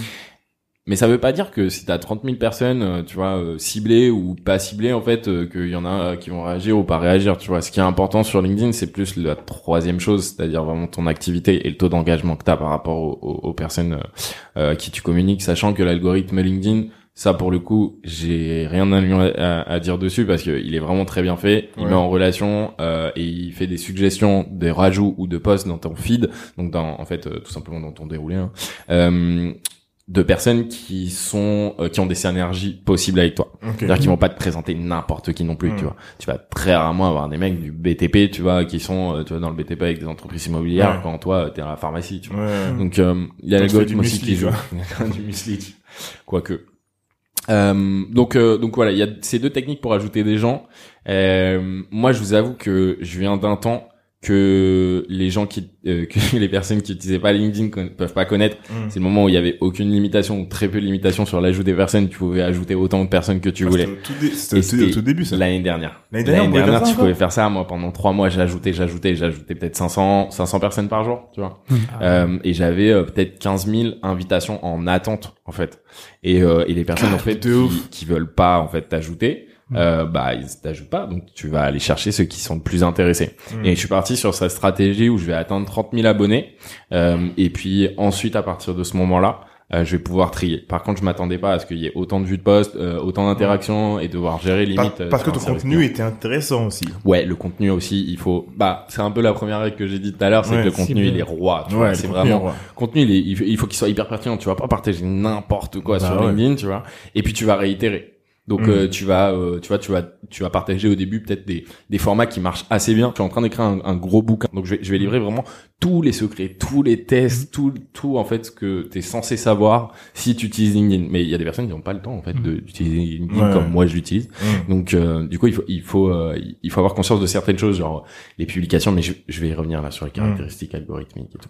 Mais ça veut pas dire que si t'as 30 000 personnes, euh, tu vois, euh, ciblées ou pas ciblées, en fait, euh, qu'il y en a qui vont réagir ou pas réagir, tu vois. Ce qui est important sur LinkedIn, c'est plus la troisième chose, c'est-à-dire vraiment ton activité et le taux d'engagement que t'as par rapport aux, aux- aux personnes à qui tu communiques, sachant que l'algorithme LinkedIn, ça pour le coup, j'ai rien à, lui- à, à dire dessus parce que il est vraiment très bien fait. Il Ouais. met en relation euh, et il fait des suggestions, des rajouts ou de posts dans ton feed, donc dans en fait euh, tout simplement dans ton déroulé. Hein. Euh, de personnes qui sont euh, qui ont des synergies possibles avec toi. Ok. C'est-à-dire qu'ils vont pas te présenter n'importe qui non plus, tu vois. Tu vas très rarement avoir des mecs du BTP, tu vois, qui sont euh, tu vois dans le BTP avec des entreprises immobilières Ouais. quand toi t'es à la pharmacie, tu vois. Ouais. Donc euh, il y a l'algorithme aussi qui joue. (laughs) du muesli. Quoique. Euh, donc euh, donc voilà, il y a ces deux techniques pour ajouter des gens. Euh, moi, je vous avoue que je viens d'un temps que les gens qui euh, (laughs) que les personnes qui utilisaient pas LinkedIn peuvent pas connaître. Mm. C'est le moment où il y avait aucune limitation ou très peu de limitation sur l'ajout des personnes. Tu pouvais ajouter autant de personnes que tu Ah, voulais. C'était au tout, au début, ça. L'année dernière. L'année dernière, ça tu pouvais faire ça. Moi, pendant trois mois, j'ajoutais, j'ajoutais, j'ajoutais peut-être 500, 500 personnes par jour, tu vois. Euh, et j'avais euh, peut-être 15 000 invitations en attente, en fait. Et, euh, et les personnes, en fait, qui, qui veulent pas, en fait, t'ajouter, euh, bah, ils t'ajoutent pas. Donc, tu vas aller chercher ceux qui sont le plus intéressés. Mm. Et je suis parti sur cette stratégie où je vais atteindre 30 000 abonnés. Euh, et puis, ensuite, à partir de ce moment-là, euh, je vais pouvoir trier. Par contre, je m'attendais pas à ce qu'il y ait autant de vues de posts, euh, autant d'interactions et devoir gérer limite. euh, parce que ton contenu était intéressant aussi. Ouais, le contenu aussi, il faut. Bah, c'est un peu la première règle que j'ai dit tout à l'heure, c'est Ouais, que le contenu bien. il est roi. Tu vois, le c'est vraiment ouais. contenu. Il, est- il faut qu'il soit hyper pertinent. Tu vas pas partager n'importe quoi Bah sur ouais. LinkedIn, tu vois. Et puis tu vas réitérer. Donc Mm. euh, tu vas, euh, tu vois, tu vas, tu vas partager au début peut-être des des formats qui marchent assez bien. Je suis en train d'écrire un, un gros bouquin, donc je vais, je vais livrer vraiment tous les secrets, tous les tests, tout, tout en fait ce que tu es censé savoir si tu utilises LinkedIn. Mais il y a des personnes qui n'ont pas le temps en fait de- d'utiliser LinkedIn Ouais. comme moi je l'utilise. Mm. Donc euh, du coup il faut il faut euh, il faut avoir conscience de certaines choses genre les publications mais je, je vais y revenir là sur les caractéristiques algorithmiques et tout.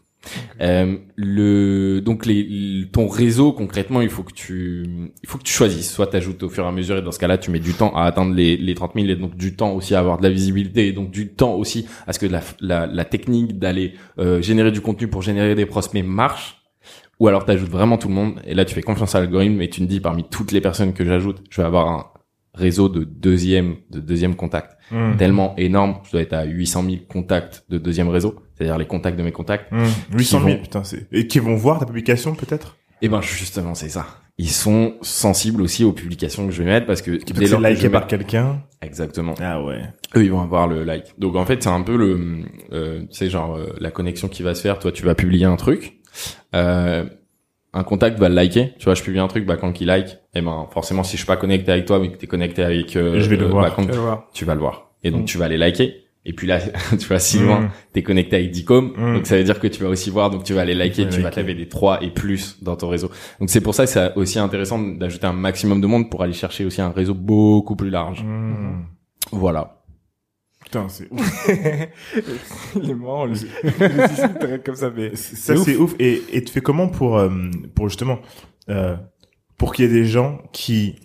Euh, le donc les le- ton réseau concrètement il faut que tu il faut que tu choisisses soit t'ajoutes au fur et à mesure et dans ce cas-là tu mets du temps à atteindre les les 30 000 et donc du temps aussi à avoir de la visibilité et donc du temps aussi à ce que la la, la technique d'aller euh, générer du contenu pour générer des prospects marche ou alors t'ajoutes vraiment tout le monde et là tu fais confiance à l'algorithme et tu me dis parmi toutes les personnes que j'ajoute je vais avoir un réseau de deuxième de deuxième contact Mm. tellement énorme je dois être à 800 000 contacts de deuxième réseau c'est-à-dire les contacts de mes contacts Mm. 800 000, vont- putain, c'est... Et qui vont voir ta publication, peut-être? Et ben justement c'est ça ils sont sensibles aussi aux publications que je vais mettre parce que dès lors que liké par quelqu'un. Exactement. Ah ouais. Eux, ils vont avoir le like. Donc en fait, c'est un peu le, euh, tu sais, genre euh, la connexion qui va se faire. Toi, tu vas publier un truc. Euh, un contact va le liker. Tu vois, je publie un truc, bah quand il like, et eh ben forcément, si je suis pas connecté avec toi, mais que t'es connecté avec, euh, je vais le voir. Bah, tu vas le voir. Et donc mm. tu vas les liker. Et puis là, (laughs) tu vois, si loin, mm. t'es connecté avec Dicom, mm. donc ça veut dire que tu vas aussi voir, donc tu vas aller liker, tu vas t'avoir des 3 et plus dans ton réseau. Donc c'est pour ça que c'est aussi intéressant d'ajouter un maximum de monde pour aller chercher aussi un réseau beaucoup plus large. Mm. Voilà. Putain, c'est ouf. (laughs) Les marrant, le, (laughs) comme ça, mais ça c'est ouf. Et, et tu fais comment pour, euh, pour justement, euh, pour qu'il y ait des gens qui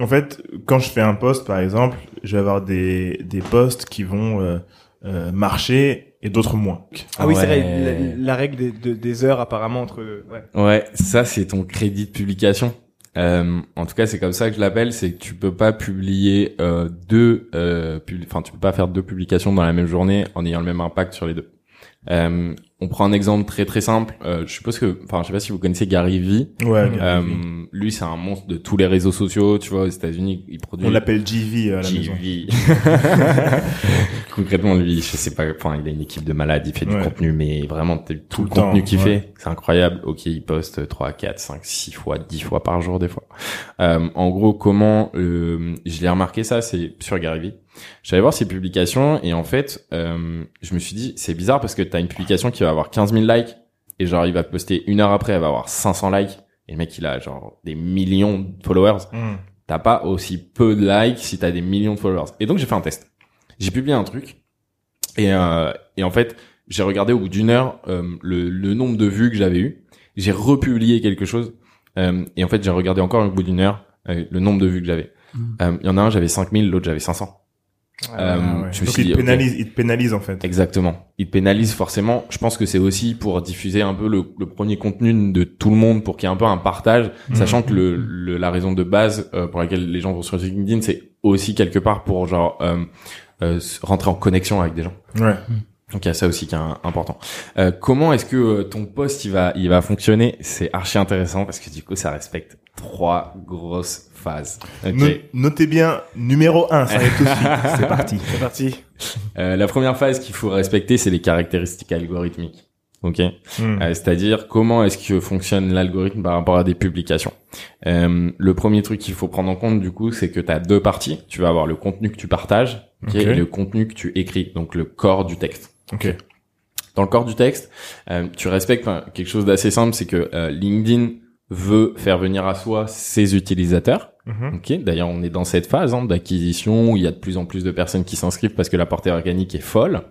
en fait, quand je fais un post, par exemple, je vais avoir des, des posts qui vont euh, euh, marcher et d'autres moins. Ah oui, c'est vrai, la, règle des, des, heures apparemment entre... Ouais, ouais ça c'est ton crédit de publication. Euh, en tout cas, c'est comme ça que je l'appelle, c'est que tu peux pas publier euh, deux, enfin tu peux pas faire deux publications dans la même journée en ayant le même impact sur les deux. On prend un exemple très très simple. Euh, je suppose que, enfin, je sais pas si vous connaissez Gary Vee. Ouais. Euh, lui, c'est un monstre de tous les réseaux sociaux. Tu vois, aux États-Unis, il produit. On l'appelle GV à la GV. (laughs) Concrètement, lui, je sais pas. Enfin, il a une équipe de malades. Il fait du contenu, mais vraiment tout, le, contenu qu'il fait, c'est incroyable. Ok, il poste 3, 4, 5, 6 fois, 10 fois par jour des fois. Euh, en gros, comment euh, je l'ai remarqué ça, c'est sur Gary J'allais voir ses publications et en fait, euh, je me suis dit, c'est bizarre parce que t'as une publication qui va avoir 15 000 likes et genre il va poster une heure après, elle va avoir 500 likes et le mec il a genre des millions de followers. Hmm. T'as pas aussi peu de likes si t'as des millions de followers. Et donc j'ai fait un test. J'ai publié un truc et, euh, et en fait j'ai regardé au bout d'une heure euh, le, le, nombre de vues que j'avais eu. J'ai republié quelque chose euh, et en fait j'ai regardé encore au bout d'une heure euh, le nombre de vues que j'avais. Hmm. Il y en a un j'avais 5000, l'autre j'avais 500. Euh, Donc il, te pénalise, il te pénalise en fait. Exactement. Il te pénalise forcément. Je pense que c'est aussi pour diffuser un peu le, le, premier contenu de tout le monde, pour qu'il y ait un peu un partage, mmh. sachant que le, le, la raison de base euh, pour laquelle les gens vont sur LinkedIn, c'est aussi quelque part pour genre euh, euh rentrer en connexion avec des gens. Ouais. Donc il y a ça aussi qui est important. Euh, comment est-ce que ton poste il va il va fonctionner? C'est archi intéressant parce que du coup ça respecte trois grosses phase. Notez bien numéro 1, ça (laughs) C'est parti. C'est parti. Euh, la première phase qu'il faut respecter, c'est les caractéristiques algorithmiques. Ok, hmm. euh, c'est-à-dire comment est-ce que fonctionne l'algorithme par rapport à des publications. Euh, le premier truc qu'il faut prendre en compte du coup, c'est que tu as deux parties. Tu vas avoir le contenu que tu partages et le contenu que tu écris, donc le corps du texte. Ok. Dans le corps du texte, euh, tu respectes quelque chose d'assez simple, c'est que euh, LinkedIn veut faire venir à soi ses utilisateurs. Mhm. Ok. D'ailleurs, on est dans cette phase hein, d'acquisition où il y a de plus en plus de personnes qui s'inscrivent parce que la portée organique est folle.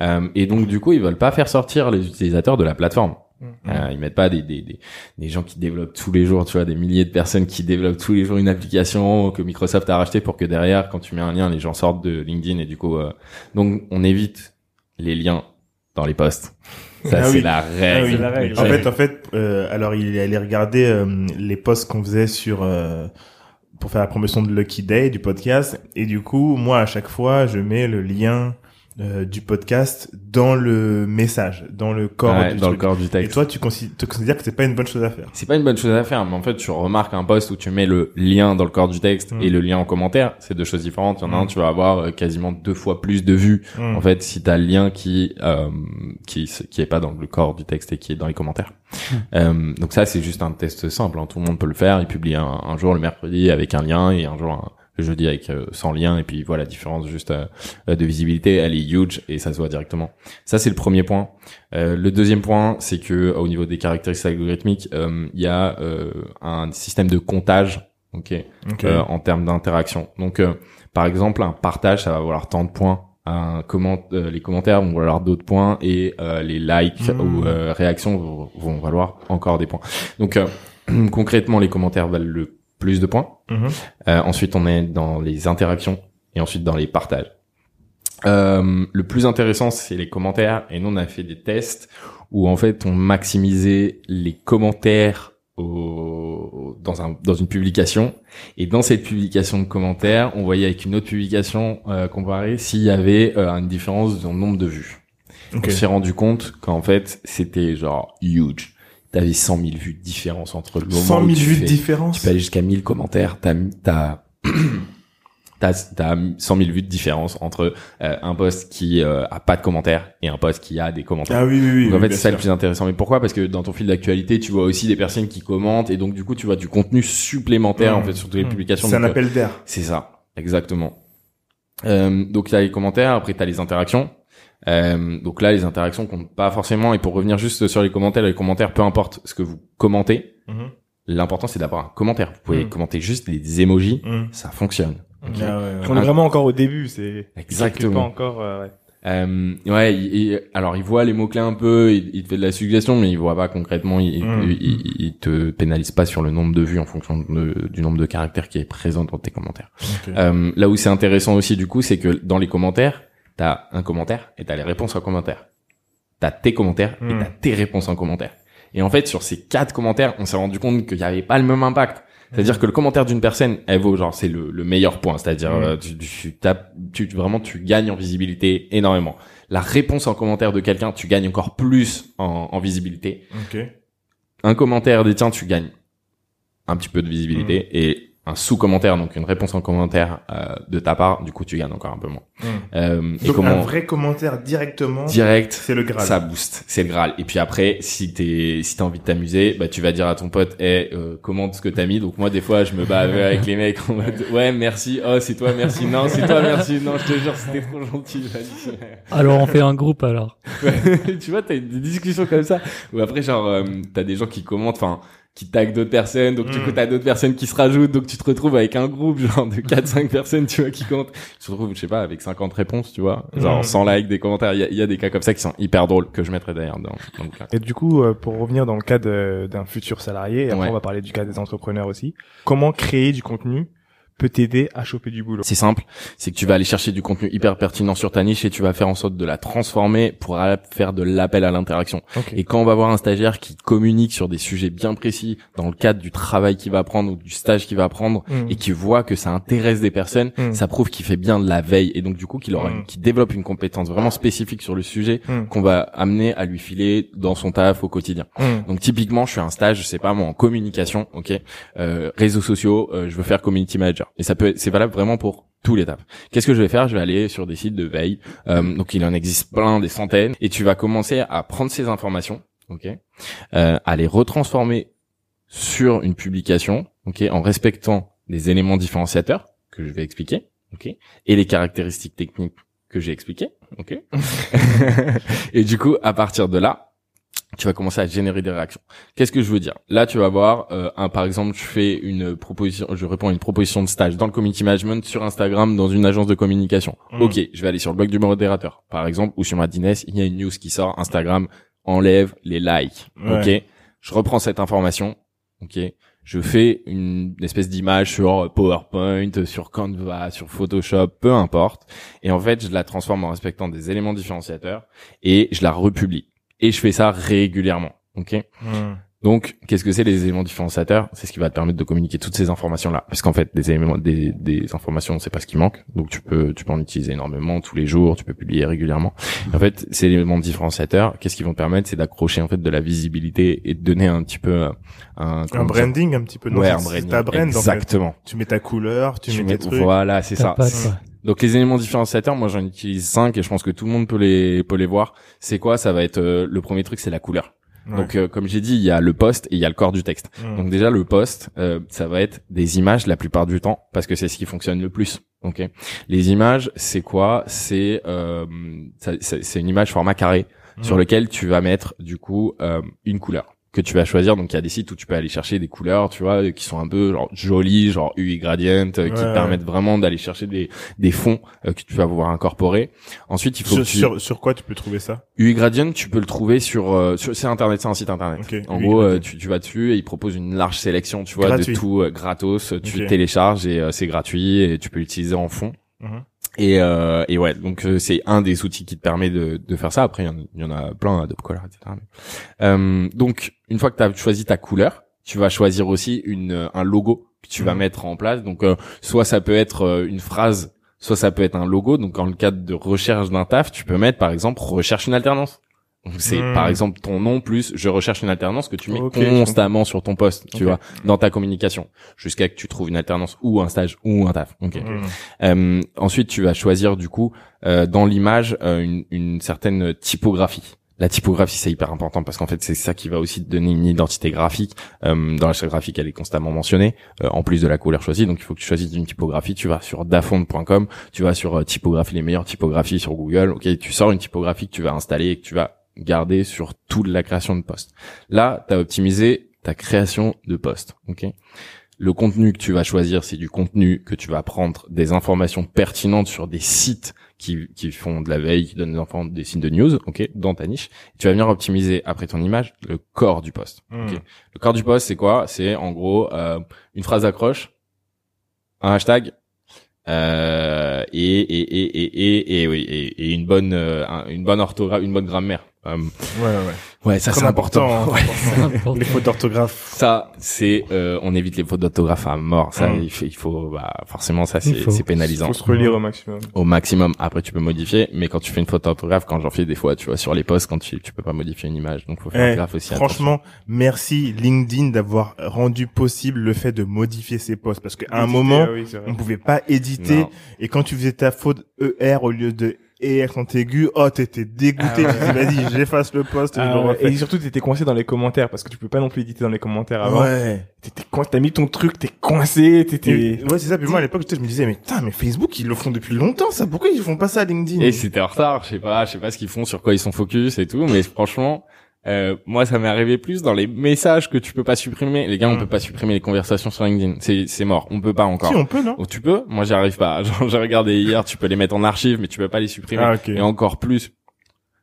Euh, et donc, du coup, ils veulent pas faire sortir les utilisateurs de la plateforme. Mhm. Euh, ils mettent pas des, des, des, des, gens qui développent tous les jours, tu vois, des milliers de personnes qui développent tous les jours une application que Microsoft a racheté pour que derrière, quand tu mets un lien, les gens sortent de LinkedIn et du coup, euh... donc on évite les liens dans les posts. Ça, ah c'est la, règle. En fait, en fait, euh, alors il allait regarder euh, les posts qu'on faisait sur euh, pour faire la promotion de Lucky Day du podcast, et du coup, moi à chaque fois, je mets le lien euh, du podcast dans le message, dans le corps du dans le corps du texte. Et toi, tu considères que c'est pas une bonne chose à faire C'est pas une bonne chose à faire, mais en fait, tu remarques un post où tu mets le lien dans le corps du texte et mm. le lien en commentaire, c'est deux choses différentes. Il y en a un, mm. tu vas avoir euh, quasiment deux fois plus de vues. Mm. En fait, si t'as le lien qui euh, qui qui est pas dans le corps du texte et qui est dans les commentaires. Euh, donc ça, c'est juste un test simple. Hein. Tout le monde peut le faire. Il publie un, un jour le mercredi avec un lien et un jour un le jeudi avec euh, sans lien et puis voilà la différence juste euh, de visibilité elle est huge et ça se voit directement. Ça c'est le premier point. Euh, le deuxième point c'est que au niveau des caractéristiques algorithmiques il y a un système de comptage ok, en termes d'interaction. Donc par exemple un partage ça va valoir tant de points. Un comment les commentaires vont valoir d'autres points et les likes mmh. ou réactions vont, vont, valoir encore des points. Donc (clears throat) concrètement les commentaires valent le plus de points. Mhm. Euh, ensuite, on est dans les interactions et ensuite dans les partages. Euh, le plus intéressant, c'est les commentaires. Et nous, on a fait des tests où en fait, on maximisait les commentaires au, dans, un, dans une publication. Et dans cette publication de commentaires, on voyait avec une autre publication euh, comparée s'il y avait euh, une différence dans le nombre de vues. On s'est rendu compte qu'en fait, c'était genre huge t'avais 100 000 vues de différence entre le moment 100 000 où tu vues de fais- différence. tu peux aller jusqu'à 1000 commentaires, t'as, (clears throat) t'as, t'as, t'as 100 000 vues de différence entre euh, un post qui euh, a pas de commentaires et un post qui a des commentaires. Ah oui, oui, oui. donc en oui, fait, c'est ça le plus intéressant. Mais pourquoi? Parce que dans ton fil d'actualité, tu vois aussi des personnes qui commentent et donc du coup, tu vois du contenu supplémentaire Mmh. en fait sur toutes les Mmh. publications. C'est un Donc, appel d'air. c'est ça, exactement. Euh, donc t'as les commentaires, après t'as les interactions. Euh, donc là, les interactions comptent pas forcément. Et pour revenir juste sur les commentaires, les commentaires, peu importe ce que vous commentez, Mhm. l'important c'est d'avoir un commentaire. Vous pouvez Mm. commenter juste des emojis, Hum. ça fonctionne. Ah ouais, ouais. On est vraiment encore au début, c'est Exactement. Pas encore. euh, ouais. Euh, ouais, il- il- alors il voit les mots clés un peu, il, il te fait de la suggestion, mais il voit pas concrètement, il, Mm. il, il- il te pénalise pas sur le nombre de vues en fonction de- du nombre de caractères qui est présent dans tes commentaires. Euh, là où c'est intéressant aussi du coup, c'est que dans les commentaires, t'as un commentaire et t'as les réponses en commentaire. T'as tes commentaires et t'as tes réponses en commentaire. Et en fait, sur ces quatre commentaires, on s'est rendu compte qu'il n'y avait pas le même impact. C'est-à-dire que le commentaire d'une personne, elle vaut genre c'est le, le meilleur point. C'est-à-dire Mm. euh, tu, tu tapes, tu vraiment tu gagnes en visibilité énormément. La réponse en commentaire de quelqu'un, tu gagnes encore plus en, en visibilité. Un commentaire des tiens, tu gagnes un petit peu de visibilité Mm. et un sous-commentaire, donc une réponse en commentaire euh, de ta part, du coup tu gagnes encore un peu moins. Hum. Euh, et Donc comment un vrai commentaire directement, direct, c'est le Graal. ça booste, c'est le Graal. Et puis après, si t'es, si t'as envie de t'amuser, bah tu vas dire à ton pote, eh, euh, commente ce que t'as mis. Donc moi des fois, je me bats (laughs) avec les mecs en mode, ouais merci, oh c'est toi merci, non c'est toi merci, non je te jure c'était trop gentil. vas-y. Alors on fait un groupe alors. (laughs) Tu vois, t'as des discussions comme ça. Ou après, genre, euh, t'as des gens qui commentent, enfin, qui taguent d'autres personnes, donc du Mm. coup, t'as d'autres personnes qui se rajoutent, donc tu te retrouves avec un groupe, genre, de 4-5 personnes, tu vois, qui commentent. Tu te retrouves, je sais pas, avec 50 réponses, tu vois, genre, Mm. 100 likes, des commentaires. Il y a, il y a des cas comme ça qui sont hyper drôles, que je mettrai d'ailleurs dans, dans le cas. Et du coup, euh, pour revenir dans le cas d'un futur salarié, et après Ouais. on va parler du cas des entrepreneurs aussi. Comment créer du contenu peut t'aider à choper du boulot C'est simple, c'est que tu vas aller chercher du contenu hyper pertinent sur ta niche et tu vas faire en sorte de la transformer pour faire de l'appel à l'interaction. Et quand on va voir un stagiaire qui communique sur des sujets bien précis dans le cadre du travail qu'il va prendre ou du stage qu'il va prendre Mm. et qui voit que ça intéresse des personnes, Mm. ça prouve qu'il fait bien de la veille et donc du coup qu'il aura Mm. une- qu'il développe une compétence vraiment spécifique sur le sujet Mm. qu'on va amener à lui filer dans son taf au quotidien. Donc typiquement, je fais un stage, je sais pas moi, en communication, ok, euh, réseaux sociaux, euh, je veux faire community manager et ça peut, c'est valable vraiment pour les tafs. Qu'est-ce que je vais faire? Je vais aller sur des sites de veille, euh, donc il en existe plein, des centaines, et tu vas commencer à prendre ces informations, ok, euh, à les retransformer sur une publication, ok, en respectant les éléments différenciateurs que je vais expliquer, ok, et les caractéristiques techniques que j'ai expliquées, ok? (laughs) et du coup, à partir de là, tu vas commencer à générer des réactions. Qu'est-ce que je veux dire? Là, tu vas voir, euh, un, par exemple, je fais une proposition, je réponds à une proposition de stage dans le community management sur Instagram dans une agence de communication. Mhm. Ok, je vais aller sur le blog du modérateur, par exemple, ou sur ma Dines, il y a une news qui sort, Instagram enlève les likes. Ouais. Ok, je reprends cette information. Ok, je fais une espèce d'image sur PowerPoint, sur Canva, sur Photoshop, peu importe. Et en fait, je la transforme en respectant des éléments différenciateurs et je la republie. Et je fais ça régulièrement. Ok. Hum. Donc, qu'est-ce que c'est les éléments différenciateurs? C'est ce qui va te permettre de communiquer toutes ces informations-là. Parce qu'en fait, des éléments, des, des informations, c'est pas ce qui manque. Donc, tu peux, tu peux en utiliser énormément tous les jours. Tu peux publier régulièrement. En fait, ces éléments différenciateurs, qu'est-ce qu'ils vont te permettre? C'est d'accrocher en fait de la visibilité et de donner un petit peu euh, un, Un branding un petit peu. Ouais, Non, un c'est- c'est branding. ta brand, en fait. Exactement. Tu mets ta couleur, tu, Tu mets mets- tes trucs. voilà, c'est ça. patte. Donc les éléments différenciateurs, moi j'en utilise cinq et je pense que tout le monde peut les peut les voir. C'est quoi? Ça va être euh, le premier truc, c'est la couleur. Ouais. Donc euh, comme j'ai dit, il y a le post et il y a le corps du texte. Hum. Donc déjà le post, euh, ça va être des images la plupart du temps parce que c'est ce qui fonctionne le plus. Ok? Les images, c'est quoi? C'est euh, c'est une image format carré sur Hum. lequel tu vas mettre du coup euh, une couleur que tu vas choisir. Donc il y a des sites où tu peux aller chercher des couleurs, tu vois, qui sont un peu genre jolies, genre UI gradient, euh, qui te permettent vraiment d'aller chercher des des fonds euh, que tu vas pouvoir incorporer. Ensuite, il faut Sur, que tu... sur, sur quoi tu peux trouver ça? UI Gradient, tu peux le trouver sur, euh, sur c'est internet, c'est un site internet. Ok, En UI gros, euh, tu, tu vas dessus et il propose une large sélection, tu vois, Gratuit. de tout euh, gratos. Tu Ok. télécharges et euh, c'est gratuit et tu peux l'utiliser en fond. Mhm. Et, euh, et ouais, donc euh, c'est un des outils qui te permet de, de faire ça. Après, il y en- il y, en a plein, Adobe Color, etc. Euh, donc, une fois que tu as choisi ta couleur, tu vas choisir aussi une, euh, un logo que tu vas Mhm. mettre en place. Donc, euh, soit ça peut être euh, une phrase, soit ça peut être un logo. Donc, dans le cadre de recherche d'un taf, tu peux mettre, par exemple, recherche une alternance. C'est Hmm. par exemple ton nom plus je recherche une alternance que tu mets constamment sur ton poste, tu vois, dans ta communication, jusqu'à que tu trouves une alternance ou un stage ou un taf. Ok. Hmm. Euh, ensuite, tu vas choisir du coup euh, dans l'image euh, une, une certaine typographie. La typographie, c'est hyper important parce qu'en fait, c'est ça qui va aussi te donner une identité graphique. Euh, dans la charte graphique, elle est constamment mentionnée, euh, en plus de la couleur choisie. Donc, il faut que tu choisisses une typographie. Tu vas sur dafont.com, tu vas sur typographie, les meilleures typographies sur Google. Ok, tu sors une typographie que tu vas installer et que tu vas garder sur toute la création de poste. Là, tu as optimisé ta création de poste. Ok? Le contenu que tu vas choisir, c'est du contenu que tu vas prendre des informations pertinentes sur des sites qui, qui font de la veille, qui donnent des, enfants, des signes de news, ok, dans ta niche. Tu vas venir optimiser après ton image le corps du poste. Hmm. ok. Le corps du poste, c'est quoi? C'est en gros euh, une phrase d'accroche, un hashtag, euh, et, et, et, et, et, et, oui, et, et une bonne, euh, un- une bonne orthographe, une bonne grammaire. Euh, Ouais, ouais. ouais, ça Très c'est important. important. Ouais. C'est important. Les fautes d'orthographe. Ça, c'est, euh, on évite les fautes d'orthographe à mort. Ça, Mm. il faut, il faut, bah, forcément, ça, c'est, c'est Il pénalisant. faut se relire au maximum. Au maximum. Après, tu peux modifier, mais quand tu fais une faute d'orthographe, quand j'en fais des fois, tu vois, sur les posts, quand tu, tu peux pas modifier une image, donc faut faire Eh, gaffe aussi. Franchement, merci LinkedIn d'avoir rendu possible le fait de modifier ses posts parce qu'à un moment, Ah oui, on pouvait pas éditer Non. et quand tu faisais ta faute ER au lieu de ER quand aigu, oh t'étais dégoûté, Ah ouais. vas-y, j'efface le post et je Ah le ouais, refais. et surtout, t'étais coincé dans les commentaires parce que tu peux pas non plus éditer dans les commentaires avant. Ouais. T'étais coincé, t'as mis ton truc, t'es coincé, t'étais. Et- Ouais, c'est ça. Puis moi, à l'époque, je me disais, mais putain, mais Facebook, ils le font depuis longtemps, ça. Pourquoi ils font pas ça à LinkedIn? Et c'était en retard, je sais pas, je sais pas ce qu'ils font, sur quoi ils sont focus et tout, mais franchement, euh, moi ça m'est arrivé plus dans les messages que tu peux pas supprimer. Les gars, on Mm. peut pas supprimer les conversations sur LinkedIn, c'est c'est mort, on peut pas encore. Si, on peut, non? Oh, tu peux? Moi, j'y arrive pas. (laughs) Genre, j'ai regardé hier, tu peux les mettre en archive, mais tu peux pas les supprimer. Ah, ok. Et encore plus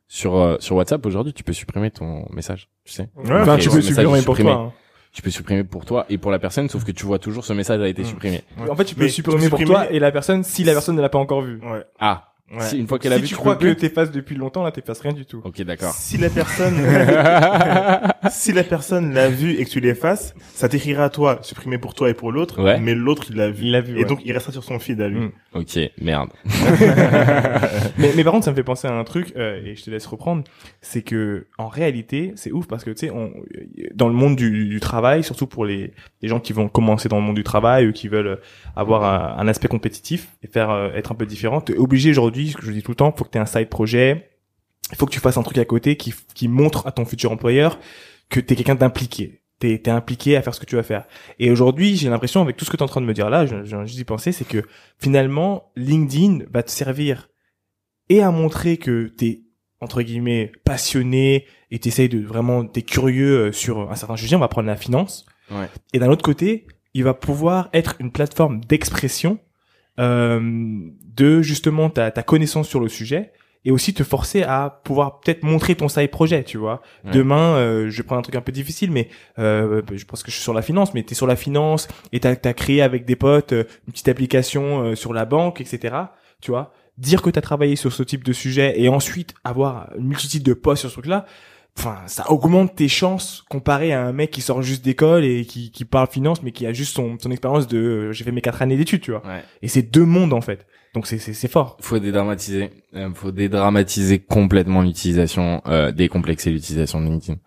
sur euh, sur WhatsApp aujourd'hui, tu peux supprimer ton message, tu sais. Ouais, Enfin, tu peux supprimer pour supprimé. toi. hein. Tu peux supprimer pour toi et pour la personne, sauf que tu vois toujours ce message a été Mm. supprimé. Ouais. En fait, tu peux Mais supprimer pour supprimer- toi et la personne si la personne ne l'a pas encore vu. Ouais. Ah, Ouais. si, une fois qu'elle a Si vu, tu crois que t'effaces depuis longtemps, là, t'effaces rien du tout. Ok, d'accord. Si la personne, (laughs) si la personne l'a vu et que tu l'effaces, ça t'écrira à toi, supprimé pour toi et pour l'autre, Ouais. mais l'autre, il l'a vu. Il l'a vu, Et ouais. donc, il restera sur son feed à lui. Mm. Ok, merde. (laughs) mais, mais par contre, ça me fait penser à un truc, euh, et je te laisse reprendre, c'est que en réalité, c'est ouf parce que tu sais, on- dans le monde du, du travail, surtout pour les, les gens qui vont commencer dans le monde du travail ou qui veulent avoir un, un aspect compétitif et faire euh, être un peu différent, t'es obligé aujourd'hui, ce que je dis tout le temps, faut que tu aies un side projet, il faut que tu fasses un truc à côté qui, qui montre à ton futur employeur que t'es quelqu'un d'impliqué. T'es, t'es impliqué à faire ce que tu vas faire. Et aujourd'hui, j'ai l'impression, avec tout ce que tu es en train de me dire là, viens juste d'y penser, c'est que finalement, LinkedIn va te servir et à montrer que t'es entre guillemets passionné et t'essayes de vraiment t'es curieux euh, sur un certain sujet. On va prendre la finance. Ouais. Et d'un autre côté, il va pouvoir être une plateforme d'expression de justement ta, ta connaissance sur le sujet et aussi te forcer à pouvoir peut-être montrer ton side projet, tu vois. Ouais. Demain, euh, je vais prendre un truc un peu difficile, mais euh, je pense que je suis sur la finance, mais t'es sur la finance et t'as as créé avec des potes euh, une petite application euh, sur la banque, etc. Tu vois, dire que t'as travaillé sur ce type de sujet et ensuite avoir une multitude de posts sur ce truc-là, enfin, ça augmente tes chances comparé à un mec qui sort juste d'école et qui, qui parle finance, mais qui a juste son, son expérience de euh, j'ai fait mes quatre années d'études, tu vois. Ouais. Et c'est deux mondes en fait. Donc c'est c'est c'est fort. Faut dédramatiser. Euh, faut dédramatiser complètement l'utilisation, euh, décomplexer l'utilisation de LinkedIn.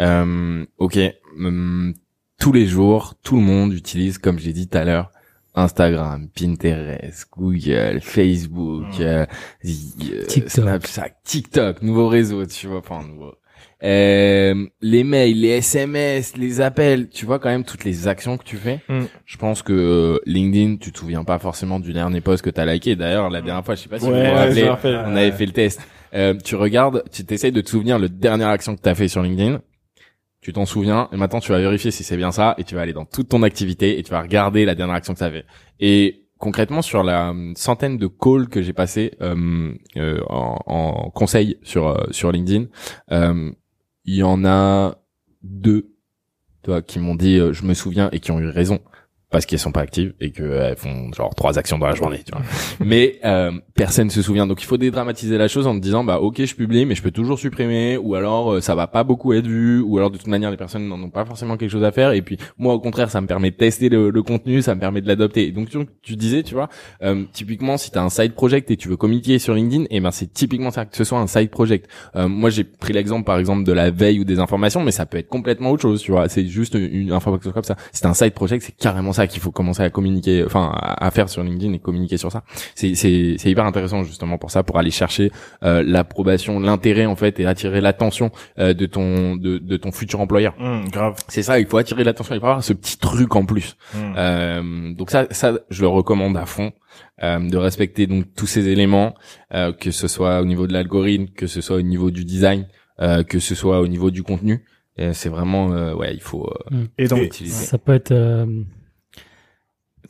Euh, ok. hum, tous les jours, tout le monde utilise, comme j'ai dit tout à l'heure, Instagram, Pinterest, Google, Facebook, Mm. euh, euh, TikTok. Snapchat, TikTok, nouveau réseau, tu vois, enfin nouveau. Euh, les mails, les SMS, les appels, tu vois quand même toutes les actions que tu fais. Mm. Je pense que euh, LinkedIn, tu te souviens pas forcément du dernier post que t'as liké. D'ailleurs, la dernière fois, je sais pas si vous vous rappelez, on avait fait le test. Euh, tu regardes, tu t'essayes de te souvenir le dernière action que t'as fait sur LinkedIn. Tu t'en souviens et maintenant tu vas vérifier si c'est bien ça et tu vas aller dans toute ton activité et tu vas regarder la dernière action que t'as fait. Et concrètement sur la hum, centaine de calls que j'ai passé euh, euh, en, en conseil sur euh, sur LinkedIn, euh, il y en a deux, toi, qui m'ont dit euh, je me souviens et qui ont eu raison. Parce qu'elles sont pas actives et qu'elles font genre trois actions dans la journée, tu vois. mais euh, personne se souvient. Donc il faut dédramatiser la chose en te disant bah ok je publie mais je peux toujours supprimer ou alors euh, ça va pas beaucoup être vu ou alors de toute manière les personnes n'en ont pas forcément quelque chose à faire et puis moi au contraire ça me permet de tester le, le contenu, ça me permet de l'adopter. Donc tu, disais tu vois euh, typiquement si tu as un side project et tu veux communiquer sur LinkedIn et eh ben c'est typiquement ça que ce soit un side project. Euh, moi j'ai pris l'exemple par exemple de la veille ou des informations mais ça peut être complètement autre chose, tu vois. C'est juste une information comme ça. C'est un side project, c'est carrément ça qu'il faut commencer à communiquer, enfin à faire sur LinkedIn et communiquer sur ça. C'est c'est c'est hyper intéressant justement pour ça, pour aller chercher euh, l'approbation, l'intérêt en fait et attirer l'attention euh, de ton de, de ton futur employeur. Mmh, grave. C'est ça, il faut attirer l'attention, il faut avoir ce petit truc en plus. Mmh. Euh, donc ça ça je le recommande à fond. Euh, de respecter donc tous ces éléments, euh, que ce soit au niveau de l'algorithme, que ce soit au niveau du design, euh, que ce soit au niveau du contenu. C'est vraiment ouais, il faut. Mmh. et donc utiliser. ça peut être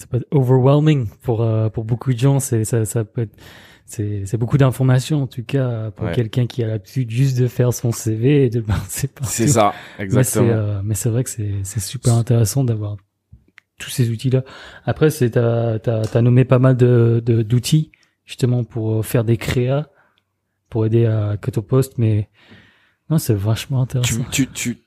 ça peut être overwhelming pour pour beaucoup de gens. C'est ça, ça peut être c'est beaucoup d'informations en tout cas pour quelqu'un qui a l'habitude juste de faire son CV et de balancer (laughs) partout. C'est ça, exactement. Euh, mais c'est vrai que c'est c'est super intéressant d'avoir tous ces outils-là. Après, c'est t'as as, nommé pas mal de d'outils justement pour faire des créas, pour aider à post mais non, c'est vachement intéressant. Tu tu tu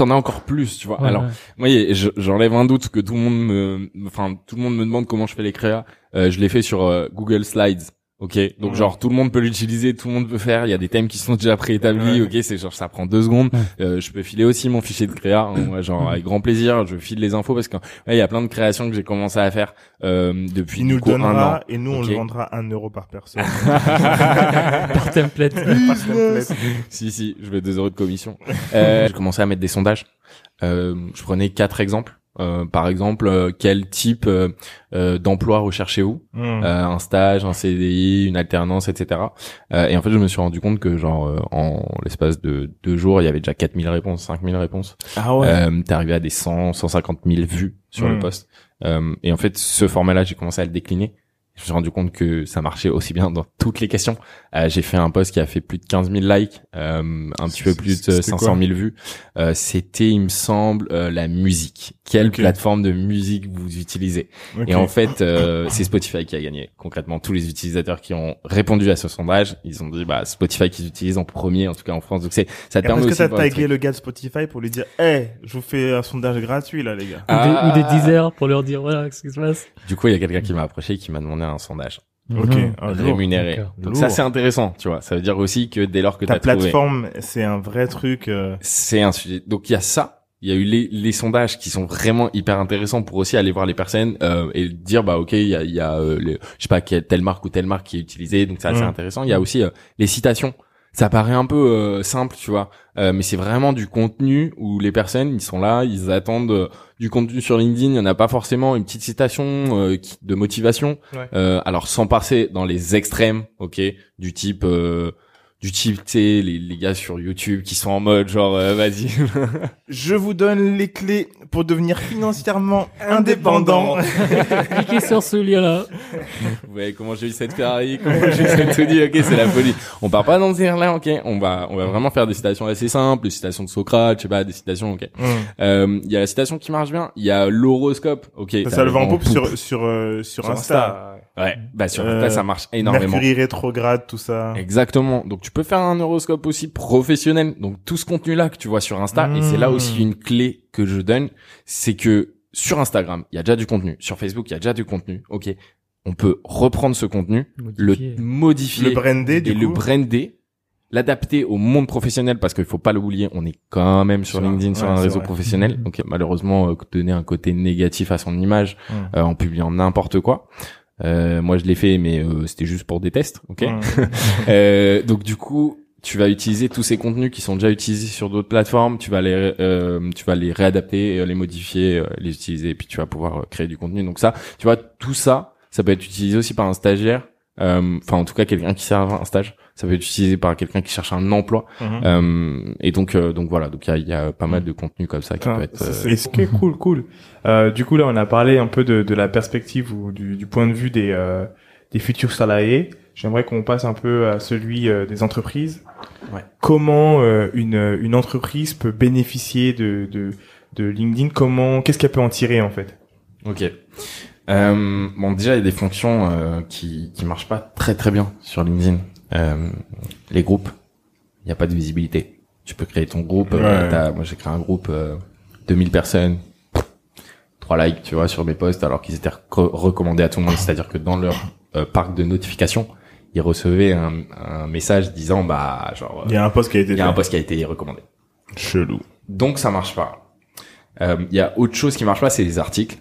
t'en as encore plus, tu vois. Alors, moi, j'enlève un doute que tout le monde me, enfin, tout le monde me demande comment je fais les créas. Euh, je l'ai fait sur euh, Google Slides. Ok, donc genre tout le monde peut l'utiliser, tout le monde peut faire. Il y a des thèmes qui sont déjà préétablis. Ok, c'est genre ça prend deux secondes. Euh, je peux filer aussi mon fichier de créa, hein, genre avec grand plaisir. Je file les infos parce que il y a plein de créations que j'ai commencé à faire euh, depuis. Il nous le donnera et nous on le vendra un euro par personne. (laughs) par template. par template. (laughs) si si, je vais deux euros de commission. (laughs) Euh, j'ai commencé à mettre des sondages. Euh, je prenais quatre exemples. Euh, par exemple, euh, quel type euh, d'emploi recherchez-vous? Hmm. Un stage, un CDI, une alternance, etc. et en fait, je me suis rendu compte que genre en l'espace de deux jours, il y avait déjà 4000 réponses, 5000 réponses. Ah ouais. T'es arrivé à des 100, 150 000 vues sur le hmm. poste. et en fait, ce format-là, j'ai commencé à le décliner je me suis rendu compte que ça marchait aussi bien dans toutes les questions. Euh, j'ai fait un post qui a fait plus de 15 000 likes, euh, un petit peu plus de 500 000 vues. Euh, C'était, il me semble, euh, la musique. Quelle plateforme de musique vous utilisez? Et en fait, euh, c'est Spotify qui a gagné. Concrètement, tous les utilisateurs qui ont répondu à ce sondage, ils ont dit bah Spotify qu'ils utilisent en premier, en tout cas en France. Donc c'est ça te permet aussi. Est-ce que t'as tagué le gars de Spotify pour lui dire, hey, je vous fais un sondage gratuit là, les gars. Ou, des, ou des Deezer pour leur dire voilà ce qui se passe? Du coup, il y a quelqu'un qui m'a approché, qui m'a demandé un sondage. Ok, mhm. ah, rémunéré. Donc ça c'est intéressant, tu vois. Ça veut dire aussi que dès lors que ta plateforme, c'est un vrai truc. Euh, c'est un sujet. Donc il y a ça. Il y a eu les, les, sondages qui sont vraiment hyper intéressants pour aussi aller voir les personnes euh, et dire bah ok il y a, il y a euh, je sais pas telle marque ou telle marque qui est utilisée donc c'est assez mhm. intéressant. Il y a aussi les citations ça paraît un peu euh, simple, tu vois, euh, mais c'est vraiment du contenu où les personnes ils sont là, ils attendent euh, du contenu sur LinkedIn. Il y en a pas forcément une petite citation de motivation. alors sans passer dans les extrêmes, ok, du type du type, tu sais, les, les gars sur YouTube qui sont en mode genre, euh, vas-y. (laughs) Je vous donne les clés pour devenir financièrement (laughs) indépendant. (laughs) Cliquez sur ce lien-là. Vous voyez comment j'ai eu cette Ferrari, comment j'ai eu cette Audi, ok, c'est la folie. On part pas dans ce là ok. On va, on va vraiment faire des citations assez simples, des citations de Socrate, je sais pas, des citations, ok. Mm. Euh, il y a la citation qui marche bien, il y a l'horoscope, ok. Ça, le vend en sur, sur, euh, sur, Insta. Ouais, bah sur Insta, ça marche énormément. Mercury rétrograde, tout ça. Exactement. Donc tu peux faire un horoscope aussi professionnel. Donc tout ce contenu là que tu vois sur Insta, et c'est là aussi mmh. une clé que je donne, c'est que sur Instagram, il y a déjà du contenu. Sur Facebook, il y a déjà du contenu. Ok, on peut reprendre ce contenu, le modifier, le brander, et le brander, l'adapter au monde professionnel parce qu'il faut pas l'oublier, on est quand même sur, LinkedIn, sur un réseau professionnel. Donc malheureusement, euh, donner un côté négatif à son image mmh. euh, en publiant n'importe quoi. Euh, moi, je l'ai fait, mais euh, c'était juste pour des tests, ok. (laughs) euh, donc du coup, tu vas utiliser tous ces contenus qui sont déjà utilisés sur d'autres plateformes. Tu vas les, euh, tu vas les réadapter, les modifier, les utiliser, et puis tu vas pouvoir créer du contenu. Donc ça, tu vois, tout ça, ça peut être utilisé aussi par un stagiaire euh, enfin en tout cas quelqu'un qui sert un stage ça peut être utilisé par quelqu'un qui cherche un emploi mhm. euh, et donc euh, donc voilà donc il y a, y a, pas mal de contenu comme ça qui peut être c'est ce cool cool du coup là on a parlé un peu de, de la perspective ou du, du, point de vue des des futurs salariés j'aimerais qu'on passe un peu à celui des entreprises ouais. comment une une entreprise peut bénéficier de de de LinkedIn? Comment qu'est-ce qu'elle peut en tirer en fait? Ok. Euh, bon, déjà, il y a des fonctions euh, qui qui marchent pas très très bien sur LinkedIn. Euh, les groupes, il n'y a pas de visibilité. Tu peux créer ton groupe. euh, Ouais. moi, j'ai créé un groupe, euh, 2000 personnes, 3 likes, tu vois, sur mes posts, alors qu'ils étaient reco- recommandés à tout le monde. C'est-à-dire que dans leur euh, parc de notifications, ils recevaient un, un message disant, bah, genre, Il y a un post qui a été il y a un fait. post qui a été recommandé. Chelou. Donc, ça marche pas. Euh, Il y a autre chose qui marche pas, c'est les articles.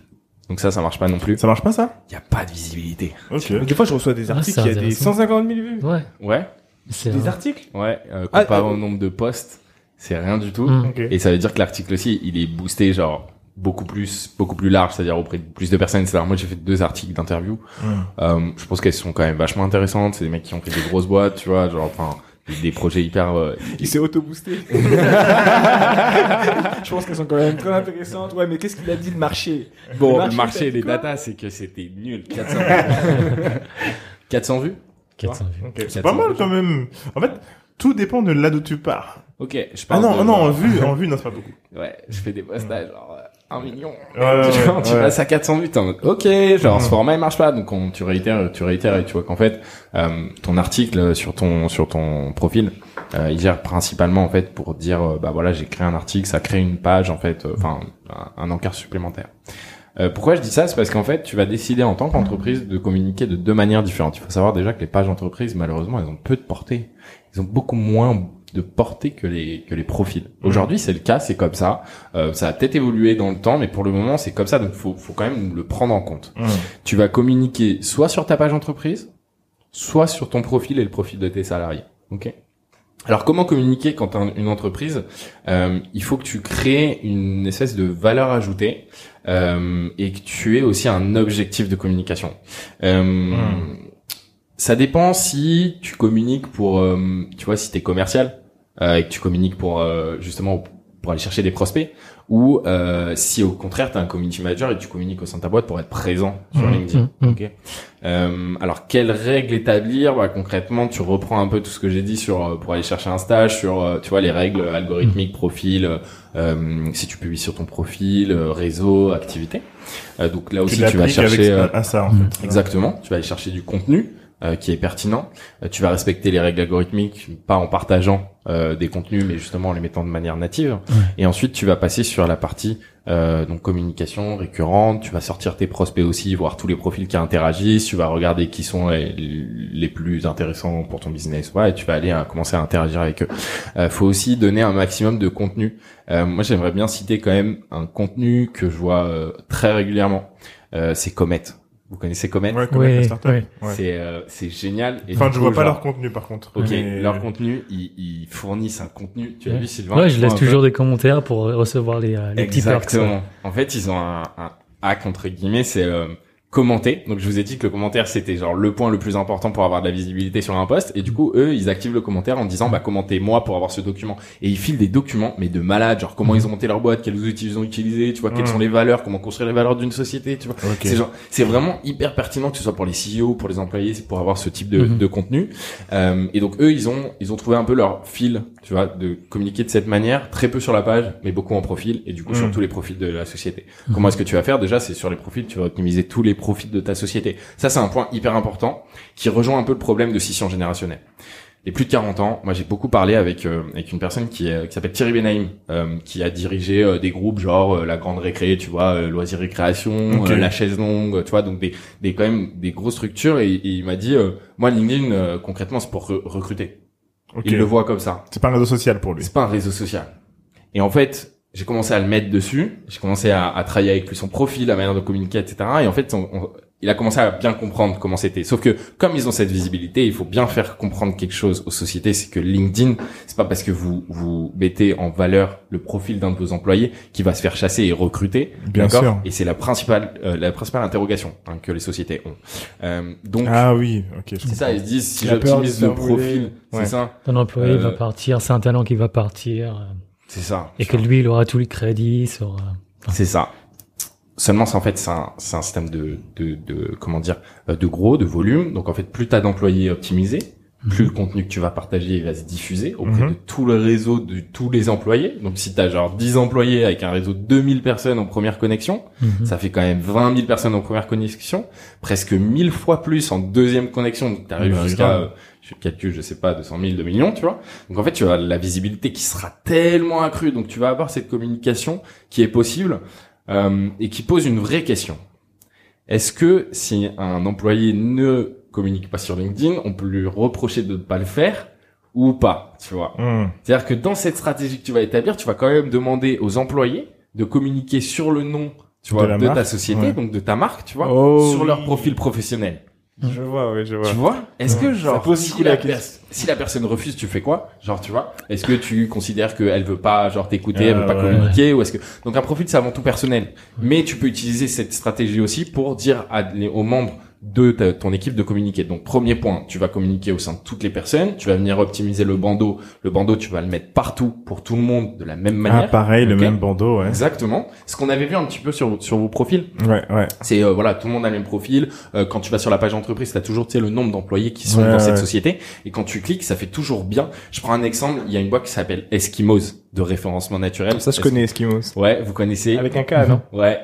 Donc ça, ça marche pas non plus. Ça marche pas ça? Il y a pas de visibilité. Ok. Des fois, je reçois des articles c'est qui a des intéressant. 150 000 vues. Ouais. Ouais, C'est Des un- articles? Ouais. Euh, Ah, comparé euh, au nombre de posts, c'est rien du tout. Mm. Ok. Et ça veut dire que l'article aussi, il est boosté genre beaucoup plus, beaucoup plus large, c'est-à-dire auprès de plus de personnes. C'est-à-dire moi j'ai fait deux articles d'interview. Mm. Euh, je pense qu'elles sont quand même vachement intéressantes. C'est des mecs qui ont fait des grosses boîtes, tu vois, genre enfin des, projets hyper. euh, Il s'est auto-boosté. (laughs) je pense qu'elles sont quand même très intéressantes. Ouais, mais qu'est-ce qu'il a dit le marché? Bon, Le le marché, marché, et dit les datas, c'est que c'était nul. (laughs) 400 vues. 400 vues? 400 vues. Ok. C'est pas mal quand même. En fait, tout dépend de là d'où tu pars. Ok, je Ah parle non, de- non, en vue, en vue, non, c'est pas beaucoup. Ouais, je fais des posts à genre euh, 1 million. Ouais, (laughs) tu vois, tu ouais. passes à 400 vues, t'es en mode, ok, genre ce format il marche pas, donc on, tu réitères, tu réitères et tu vois qu'en fait, euh, ton article sur ton sur ton profil, euh, il gère principalement en fait pour dire, euh, bah voilà, j'ai créé un article, ça crée une page en fait, euh, enfin un, un encart supplémentaire. Pourquoi je dis ça? C'est parce qu'en fait, tu vas décider en tant qu'entreprise de communiquer de deux manières différentes. Il faut savoir déjà que les pages entreprises, malheureusement, elles ont peu de portée. Ils ont beaucoup moins de portée que les que les profils. Aujourd'hui, c'est le cas, c'est comme ça. Euh, ça a peut-être évolué dans le temps, mais pour le moment, c'est comme ça. Donc, faut faut quand même le prendre en compte. Mm. Tu vas communiquer soit sur ta page entreprise, soit sur ton profil et le profil de tes salariés. Ok? Alors comment communiquer quand t'as une entreprise Euh, Il faut que tu crées une espèce de valeur ajoutée euh, et que tu aies aussi un objectif de communication. Euh, Ça dépend si tu communiques pour, euh, tu vois, si t'es commercial euh, et que tu communiques pour euh, justement pour aller chercher des prospects, ou euh, si au contraire t'es un community manager et tu communiques au sein de ta boîte pour être présent sur Mhm. LinkedIn. Mhm. Ok? Euh, alors quelles règles établir? Bah, Concrètement, tu reprends un peu tout ce que j'ai dit sur euh, pour aller chercher un stage, sur euh, tu vois les règles algorithmiques, profil, euh, euh, si tu publies sur ton profil, euh, réseau, activité. Euh, donc là aussi tu, vas chercher avec, à ça, en fait. Exactement. Tu vas aller chercher du contenu euh, qui est pertinent. Euh, tu vas respecter les règles algorithmiques, pas en partageant euh, des contenus, mais justement en les mettant de manière native. Ouais. Et ensuite, tu vas passer sur la partie euh, donc communication récurrente. Tu vas sortir tes prospects aussi, voir tous les profils qui interagissent. Tu vas regarder qui sont les, les plus intéressants pour ton business. Ouais, et tu vas aller euh, commencer à interagir avec eux. Euh, faut aussi donner un maximum de contenu. Euh, moi, j'aimerais bien citer quand même un contenu que je vois euh, très régulièrement. Euh, c'est Comet. Vous connaissez Comet Ouais, startups. ouais. Ouais. c'est euh, c'est génial. Et Enfin, je coup, vois pas genre- leur contenu, par contre. Ok, Mais- leur contenu, ils, ils fournissent un contenu. Tu as vu Sylvain Ouais, je laisse peu toujours des commentaires pour recevoir les, euh, les petits perks. Exactement. En fait, ils ont un, un hack entre guillemets, c'est euh, commenter. Donc, je vous ai dit que le commentaire c'était genre le point le plus important pour avoir de la visibilité sur un post. Et du coup, eux, ils activent le commentaire en disant bah commentez moi pour avoir ce document. Et ils filent des documents, mais de malades, genre comment ils ont monté leur boîte, quels outils ils ont utilisés, tu vois, quelles Mm. sont les valeurs, comment construire les valeurs d'une société, tu vois. C'est genre, c'est vraiment hyper pertinent que ce soit pour les CEO, pour les employés, c'est pour avoir ce type de, Mhm. de contenu. Euh, et donc eux, ils ont, ils ont trouvé un peu leur fil, tu vois, de communiquer de cette manière, très peu sur la page, mais beaucoup en profil, et du coup sur Mhm. tous les profils de la société. Comment est-ce que tu vas faire? Déjà, c'est sur les profils, tu vas optimiser tous les profils de ta société. Ça, c'est un point hyper important qui rejoint un peu le problème de scission générationnelle. Les plus de 40 ans, moi j'ai beaucoup parlé avec euh, avec une personne qui, est- qui s'appelle Thierry Benaim, euh, qui a dirigé euh, des groupes genre euh, la Grande Récré, tu vois, euh, Loisirs Récréation, euh, la Chaise Longue, tu vois, donc des des quand même des grosses structures. Et, et il m'a dit, euh, moi LinkedIn euh, concrètement c'est pour re- recruter. Il le voit comme ça. C'est pas un réseau social pour lui. C'est pas un réseau social. Et en fait, j'ai commencé à le mettre dessus. J'ai commencé à, à travailler avec lui son profil, la manière de communiquer, etc. Et en fait, on- on- il a commencé à bien comprendre comment c'était. Sauf que comme ils ont cette visibilité, il faut bien faire comprendre quelque chose aux sociétés, c'est que LinkedIn, c'est pas parce que vous vous mettez en valeur le profil d'un de vos employés qui va se faire chasser et recruter. Bien sûr. Et c'est la principale euh, la principale interrogation hein, que les sociétés ont. Euh, donc Ah oui, ok. je c'est ça, ils se disent si j'optimise se le profil, Ouais. c'est ça, Un employé Euh, va partir, c'est un talent qui va partir, euh, c'est ça. et que lui, il aura tout le crédit sur. C'est ça. Seulement, c'est en fait, c'est un, c'est un système de, de, de, comment dire, euh, de gros, de volume. Donc, en fait, plus t'as d'employés optimisés, plus le contenu que tu vas partager il va se diffuser auprès Mhm. de tout le réseau de tous les employés. Donc si tu as genre 10 employés avec un réseau de 2000 personnes en première connexion, Mhm. ça fait quand même 20 000 personnes en première connexion, presque 1000 fois plus en deuxième connexion. Donc tu arrives Bah, jusqu'à, grave. euh, je sais pas, 200 000, 2 millions, tu vois. Donc en fait, tu as la visibilité qui sera tellement accrue. Donc tu vas avoir cette communication qui est possible euh, et qui pose une vraie question. Est-ce que si un employé ne communique pas sur LinkedIn, on peut lui reprocher de ne pas le faire ou pas, tu vois? Hmm. C'est-à-dire que dans cette stratégie que tu vas établir, tu vas quand même demander aux employés de communiquer sur le nom, tu vois, De ta société, ouais. donc de ta marque, tu vois, Oh sur leur profil professionnel. Je vois, ouais, je vois. Tu vois Est-ce que genre pose si, la la pers- question. si la personne refuse, tu fais quoi Genre tu vois Est-ce que tu considères qu'elle veut pas genre t'écouter, elle Ah, veut pas ouais. communiquer ou est-ce que donc un profil c'est avant tout personnel. Mais tu peux utiliser cette stratégie aussi pour dire à, les- aux membres de ta- ton équipe de communiquer. Donc premier point, tu vas communiquer au sein de toutes les personnes, tu vas venir optimiser le bandeau. Le bandeau, tu vas le mettre partout pour tout le monde de la même Ah, manière. pareil, le même bandeau, ouais. Exactement. Ce qu'on avait vu un petit peu sur sur vos profils, Ouais, ouais. c'est euh, voilà, tout le monde a le même profil. Euh, quand tu vas sur la page d'entreprise, tu as toujours tu sais, le nombre d'employés qui sont Ouais, dans cette société. Et quand tu cliques, ça fait toujours bien. Je prends un exemple. Il y a une boîte qui s'appelle Eskimos de référencement naturel. Ça, je connais Eskimos. Ouais, vous connaissez. Avec un K, non Ouais.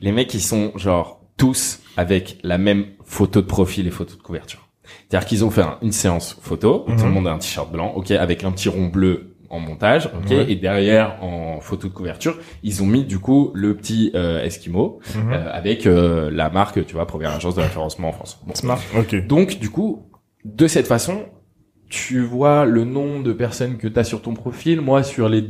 Les mecs, ils sont genre tous avec la même photo de profil et photo de couverture. C'est-à-dire qu'ils ont fait un- une séance photo où Mhm. tout le monde a un t-shirt blanc, ok, avec un petit rond bleu en montage, ok, Ouais. et derrière en photo de couverture, ils ont mis du coup le petit euh, Eskimo Mhm. euh, avec euh, la marque, tu vois, première agence de référencement en France. Bon. Smart. Ok. Donc du coup, de cette façon, tu vois le nombre de personnes que tu as sur ton profil. Moi, sur les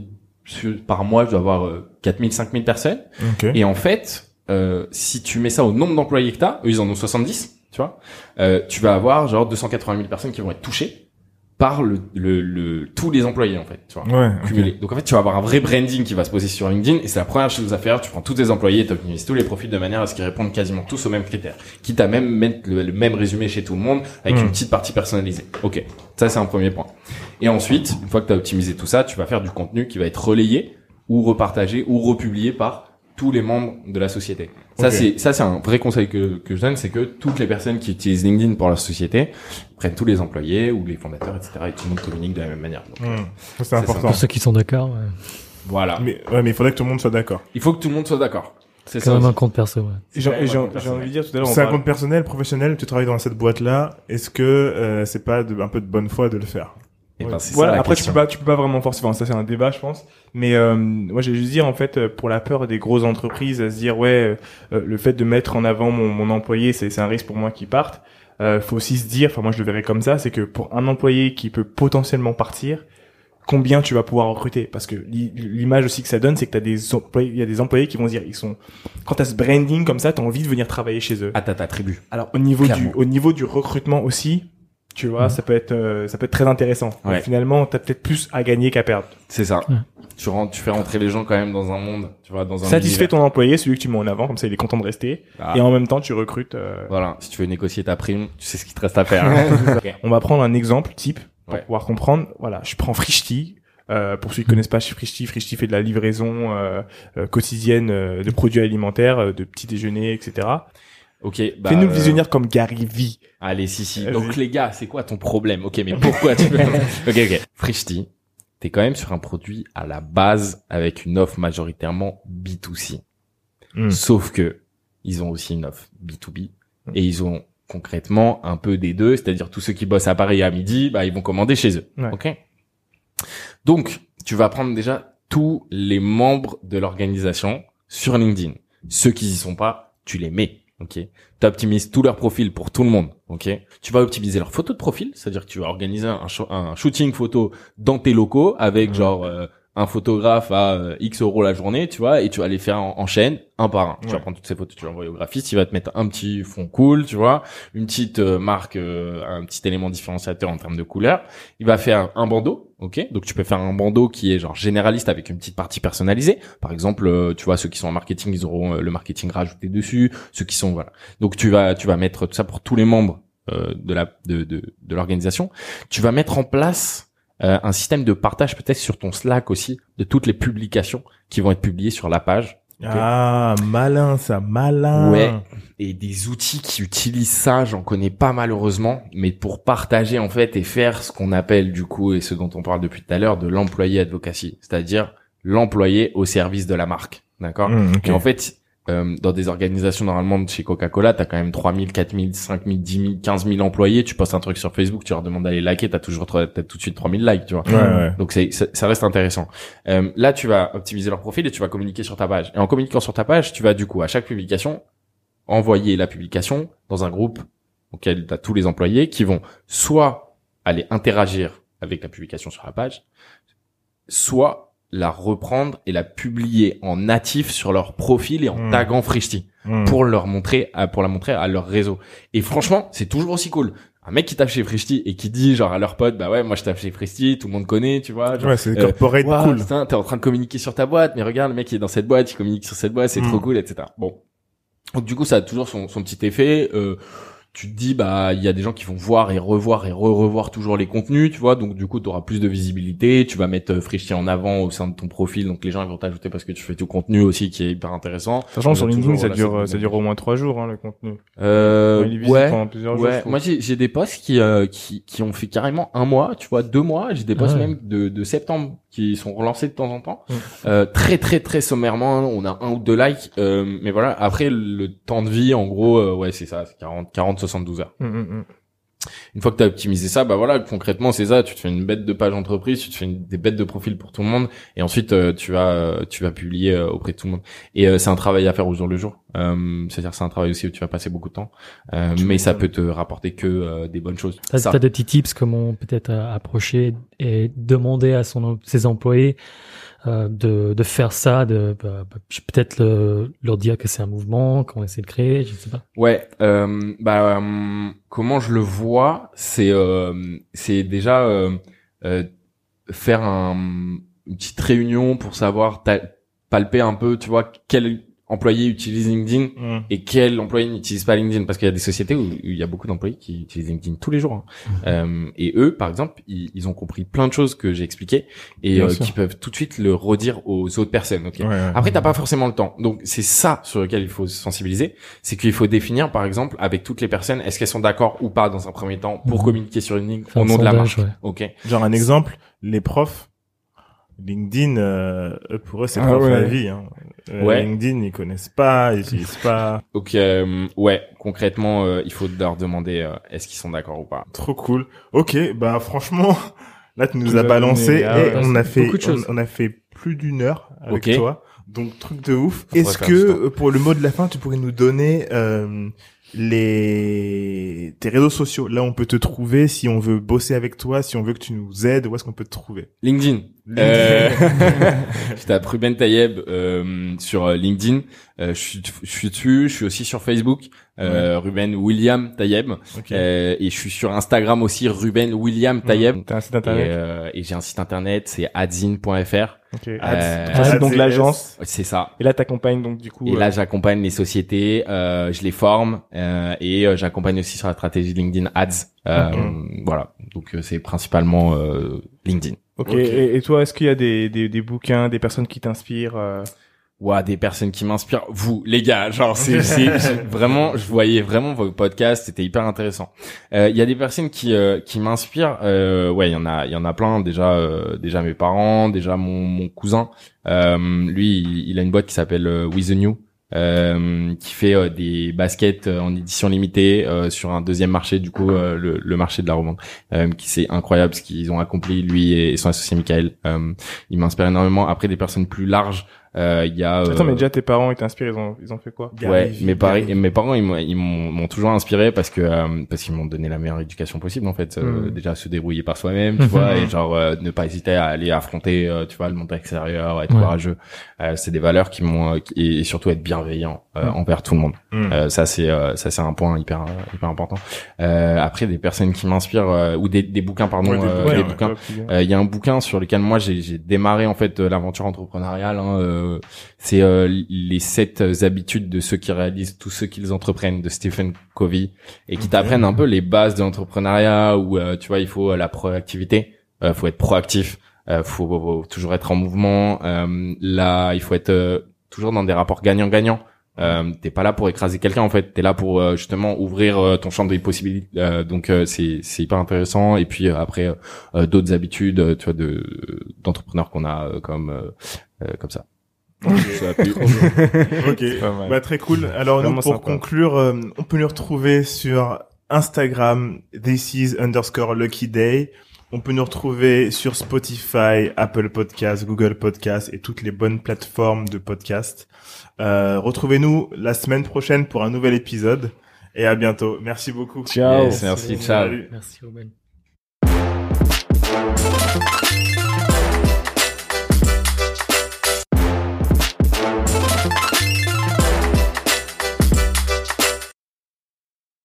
sur- par mois, je dois avoir euh, 4000, 5000 personnes. Ok. Et en fait, euh, si tu mets ça au nombre d'employés que t'as, eux ils en ont 70, tu vois, euh, tu vas avoir genre 280 000 personnes qui vont être touchées par le, le, le tous les employés en fait, tu vois. Ouais. cumulés. Donc en fait, tu vas avoir un vrai branding qui va se poser sur LinkedIn et c'est la première chose à faire. Tu prends tous tes employés, tu optimises tous les profils de manière à ce qu'ils répondent quasiment tous aux mêmes critères. Quitte à même mettre le, le même résumé chez tout le monde avec Hmm. une petite partie personnalisée. Ok, ça c'est un premier point. Et ensuite, une fois que tu as optimisé tout ça, tu vas faire du contenu qui va être relayé ou repartagé ou republié par tous les membres de la société. Ça c'est ça c'est un vrai conseil que que je donne, c'est que toutes les personnes qui utilisent LinkedIn pour leur société prennent tous les employés ou les fondateurs, etc. et tout le monde communique de la même manière. Donc, Hmm. Ça, C'est ça. important. Pour ceux qui sont d'accord, ouais. Voilà. Mais, ouais, mais il faudrait que tout le monde soit d'accord. Il faut que tout le monde soit d'accord. C'est c'est ça. quand même aussi. un compte perso, ouais. J'ai envie de dire tout à l'heure, C'est un compte personnel, professionnel, tu travailles dans cette boîte-là. Est-ce que euh, c'est pas de- un peu de bonne foi de le faire? Et ben, Voilà, ça après question. tu peux pas tu peux pas vraiment forcer enfin ça c'est un débat je pense mais euh, moi j'ai juste dire en fait euh, pour la peur des grosses entreprises à se dire ouais euh, le fait de mettre en avant mon, mon employé c'est un risque pour moi qu'il parte euh, faut aussi se dire enfin moi je le verrais comme ça c'est que pour un employé qui peut potentiellement partir combien tu vas pouvoir recruter? Parce que l'i- l'image aussi que ça donne c'est que t'as des employés il y a des employés qui vont se dire ils sont quand t'as ce branding comme ça t'as envie de venir travailler chez eux À ta, ta tribu. alors au niveau Clairement. du au niveau du recrutement aussi, tu vois, ça peut être euh, ça peut être très intéressant. Donc, Ouais. finalement, t'as peut-être plus à gagner qu'à perdre. C'est ça. Tu rentres, tu fais rentrer les gens quand même dans un monde, tu vois, dans un Satisfais univers. ton employé, celui que tu mets en avant, comme ça il est content de rester. Ah. Et en même temps, tu recrutes. euh, Voilà. Si tu veux négocier ta prime, tu sais ce qu'il te reste à faire. hein. (laughs) Ok. On va prendre un exemple type pour Ouais. pouvoir comprendre. Voilà, je prends Frishti. Euh, pour ceux qui connaissent pas Frishti, Frishti fait de la livraison euh, euh, quotidienne euh, de produits alimentaires, euh, de petits déjeuners, etc. Ok. Bah, Fais-nous le euh, visionnaire comme Gary V. Allez, si, si. Vas-y. Donc, les gars, c'est quoi ton problème? Ok, mais pourquoi tu veux... (laughs) Ok, ok. Frishti, t'es quand même sur un produit à la base avec une offre majoritairement B2C. Hmm. Sauf que ils ont aussi une offre B2B et ils ont concrètement un peu des deux, c'est-à-dire tous ceux qui bossent à Paris à midi, bah ils vont commander chez eux. Ouais. OK Donc, tu vas prendre déjà tous les membres de l'organisation sur LinkedIn. Ceux qui y sont pas, tu les mets. OK. Tu optimises tous leurs profils pour tout le monde. OK. Tu vas optimiser leurs photos de profil, c'est-à-dire que tu vas organiser un shooting photo dans tes locaux avec genre euh, un photographe à euh, X euros la journée, tu vois, et tu vas les faire en, en chaîne, un par un. Tu vas prendre toutes ces photos, tu vas envoyer au graphiste, il va te mettre un petit fond cool, tu vois, une petite euh, marque, euh, un petit élément différenciateur en termes de couleur. Il va faire un bandeau, ok? Donc tu peux faire un bandeau qui est genre généraliste avec une petite partie personnalisée. Par exemple, euh, tu vois, ceux qui sont en marketing, ils auront euh, le marketing rajouté dessus. Ceux qui sont voilà. Donc tu vas tu vas mettre tout ça pour tous les membres euh, de la de de, de l'organisation. Tu vas mettre en place euh, un système de partage peut-être sur ton Slack aussi de toutes les publications qui vont être publiées sur la page Ah, malin ça, malin. Ouais. Et des outils qui utilisent ça, j'en connais pas malheureusement, mais pour partager en fait et faire ce qu'on appelle du coup et ce dont on parle depuis tout à l'heure de l'employé advocacy, c'est-à-dire l'employé au service de la marque, d'accord? Mmh, ok. Et en fait, euh, dans des organisations normalement de chez Coca-Cola, t'as quand même 3000, 4000, 5000, 10 000, 15 000 employés. Tu postes un truc sur Facebook, tu leur demandes d'aller liker, t'as toujours, t'as tout de suite 3000 likes, tu vois. Ouais, ouais. Donc c'est, ça, reste intéressant. Euh, là, tu vas optimiser leur profil et tu vas communiquer sur ta page. Et en communiquant sur ta page, tu vas du coup à chaque publication envoyer la publication dans un groupe auquel tu as tous les employés qui vont soit aller interagir avec la publication sur la page, soit la reprendre et la publier en natif sur leur profil et en Hmm. taguant Frishti Mmh. pour leur montrer, à- pour la montrer à leur réseau. Et franchement, c'est toujours aussi cool. Un mec qui tape chez Frishti et qui dit genre à leurs potes, bah ouais, moi je tape chez Frishti, tout le monde connaît, tu vois. Genre, Ouais, c'est euh, corporate cool. t'es en train de communiquer sur ta boîte, mais regarde, le mec il est dans cette boîte, il communique sur cette boîte, c'est trop cool, etc. Bon. Donc du coup, ça a toujours son, son petit effet. Euh, tu te dis, bah, il y a des gens qui vont voir et revoir et re-revoir toujours les contenus, tu vois. Donc du coup, tu auras plus de visibilité. Tu vas mettre euh, en avant au sein de ton profil, donc les gens ils vont t'ajouter parce que tu fais du contenu aussi qui est hyper intéressant. Sachant que sur LinkedIn, ça dure, ça dure au moins trois jours, hein, le contenu. Euh, ouais. jours. Ouais, trouve. moi j'ai j'ai des posts qui, euh, qui qui ont fait carrément un mois, tu vois, deux mois. J'ai des posts Ah ouais. même de, de septembre qui sont relancés de temps en temps, euh, très très très sommairement. On a un ou deux likes, euh, mais voilà. Après le temps de vie, en gros, euh, ouais, c'est ça, c'est 40 40 72 heures. Hum, hum, hum. Une fois que tu as optimisé ça, bah voilà, concrètement c'est ça. Tu te fais une bête de page entreprise, tu te fais une, des bêtes de profil pour tout le monde, et ensuite euh, tu vas euh, tu vas publier euh, auprès de tout le monde. Et c'est un travail à faire au jour le jour. C'est-à-dire c'est un travail aussi où tu vas passer beaucoup de temps, mais ça peut te rapporter que des bonnes choses. T'as as des petits tips comment peut-être approcher et demander à son ses employés euh, de, de faire ça, de bah, bah, peut-être le- leur dire que c'est un mouvement, qu'on essaie de créer, je sais pas. Ouais, euh, bah euh, comment je le vois, c'est euh, c'est déjà faire un, une petite réunion pour savoir palper un peu, tu vois, quel employé utilise LinkedIn Mmh. et quel employé n'utilise pas LinkedIn? Parce qu'il y a des sociétés où, où il y a beaucoup d'employés qui utilisent LinkedIn tous les jours hein. Euh, et eux par exemple ils, ils ont compris plein de choses que j'ai expliquées et euh, qui peuvent tout de suite le redire aux autres personnes ok? Ouais, ouais. après, t'as pas forcément le temps. Donc, c'est ça sur lequel il faut se sensibiliser. C'est qu'il faut définir, par exemple, avec toutes les personnes, est-ce qu'elles sont d'accord ou pas dans un premier temps pour Mhm. communiquer sur une ligne Faire au nom de la marque. ouais. Ok? Genre un exemple, les profs, LinkedIn, euh, pour eux, c'est Ah ouais. la vie. Hein. Euh, Ouais. LinkedIn, ils connaissent pas, ils utilisent pas. (laughs) Donc, euh, ouais, concrètement, euh, il faut leur demander euh, est-ce qu'ils sont d'accord ou pas. Trop cool. Ok, bah franchement, là tu nous as balancé et ouais, on a fait, on, a fait plus d'une heure avec toi. Donc truc de ouf. Est-ce que pour le mot de la fin, tu pourrais nous donner euh, les tes réseaux sociaux Là, on peut te trouver si on veut bosser avec toi, si on veut que tu nous aides. Où est-ce qu'on peut te trouver? LinkedIn. Euh, (laughs) je tape Ruben Tayeb euh, sur euh, LinkedIn. Euh, je, suis, je suis dessus. Je suis aussi sur Facebook. Euh, Ruben William Tayeb. Ok. Euh, et je suis sur Instagram aussi. Ruben William Tayeb. T'as un site Et, internet. euh, et j'ai un site internet, c'est adzine.fr. Ok. euh, donc l'agence. C'est ça. Et là, t'accompagnes donc du coup. Et euh, là, j'accompagne les sociétés, euh, je les forme euh, et euh, j'accompagne aussi sur la stratégie LinkedIn Ads. Euh, Voilà. Donc euh, c'est principalement euh, LinkedIn. ok. ok. Et, et toi, est-ce qu'il y a des, des, des bouquins, des personnes qui t'inspirent euh, Ouah, des personnes qui m'inspirent. Vous, les gars, genre (laughs) c'est vraiment, je voyais vraiment vos podcasts, c'était hyper intéressant. Euh, Il y a des personnes qui euh, qui m'inspirent. Euh, ouais, il y en a il y en a plein. Déjà euh, déjà mes parents, déjà mon mon cousin. Euh, lui, il, il a une boîte qui s'appelle euh, With the New. euh, qui fait euh, des baskets euh, en édition limitée euh, sur un deuxième marché du coup euh, le, le marché de la revente euh, qui c'est incroyable ce qu'ils ont accompli lui et son associé Michael euh, il m'inspire énormément après des personnes plus larges euh, il y a euh, Attends, mais déjà tes parents ils t'inspirent, ils ont, ils ont fait quoi Gary ouais, mes, Vee. mes parents, ils m'ont, ils m'ont m'ont toujours inspiré parce que euh, parce qu'ils m'ont donné la meilleure éducation possible en fait. Euh, Mm. Déjà se débrouiller par soi-même, tu vois, (laughs) et genre euh, ne pas hésiter à aller affronter, euh, tu vois, le monde extérieur, être Ouais. courageux. Euh, c'est des valeurs qui m'ont euh, et surtout être bienveillant euh, Mm. envers tout le monde. Mm. Euh, ça c'est euh, ça c'est un point hyper euh, hyper important. Euh, après des personnes qui m'inspirent euh, ou des, des bouquins pardon, Ouais, des euh, bouquins, des ouais. bouquins. Ouais, puis bien. Euh, Il y a un bouquin sur lequel moi j'ai j'ai démarré en fait euh, l'aventure entrepreneuriale. Hein, euh, c'est euh, les sept habitudes de ceux qui réalisent tout ce qu'ils entreprennent de Stephen Covey et qui t'apprennent un peu les bases de l'entrepreneuriat où euh, tu vois il faut euh, la proactivité, euh, faut être proactif, euh, faut, faut toujours être en mouvement. Euh, là il faut être euh, toujours dans des rapports gagnant-gagnant. Euh, t'es pas là pour écraser quelqu'un en fait, t'es là pour euh, justement ouvrir euh, ton champ des possibilités. Euh, donc c'est c'est hyper intéressant. Et puis après d'autres habitudes, tu vois, de d'entrepreneurs qu'on a comme comme ça. Ok, (laughs) bah très cool. Alors nous, pour conclure, on peut nous retrouver sur Instagram, this is underscore lucky day. On peut nous retrouver sur Spotify, Apple Podcasts, Google Podcasts et toutes les bonnes plateformes de podcast. Euh, Retrouvez-nous la semaine prochaine pour un nouvel épisode et à bientôt. Merci beaucoup. Ciao. merci, ciao. Merci Ruben.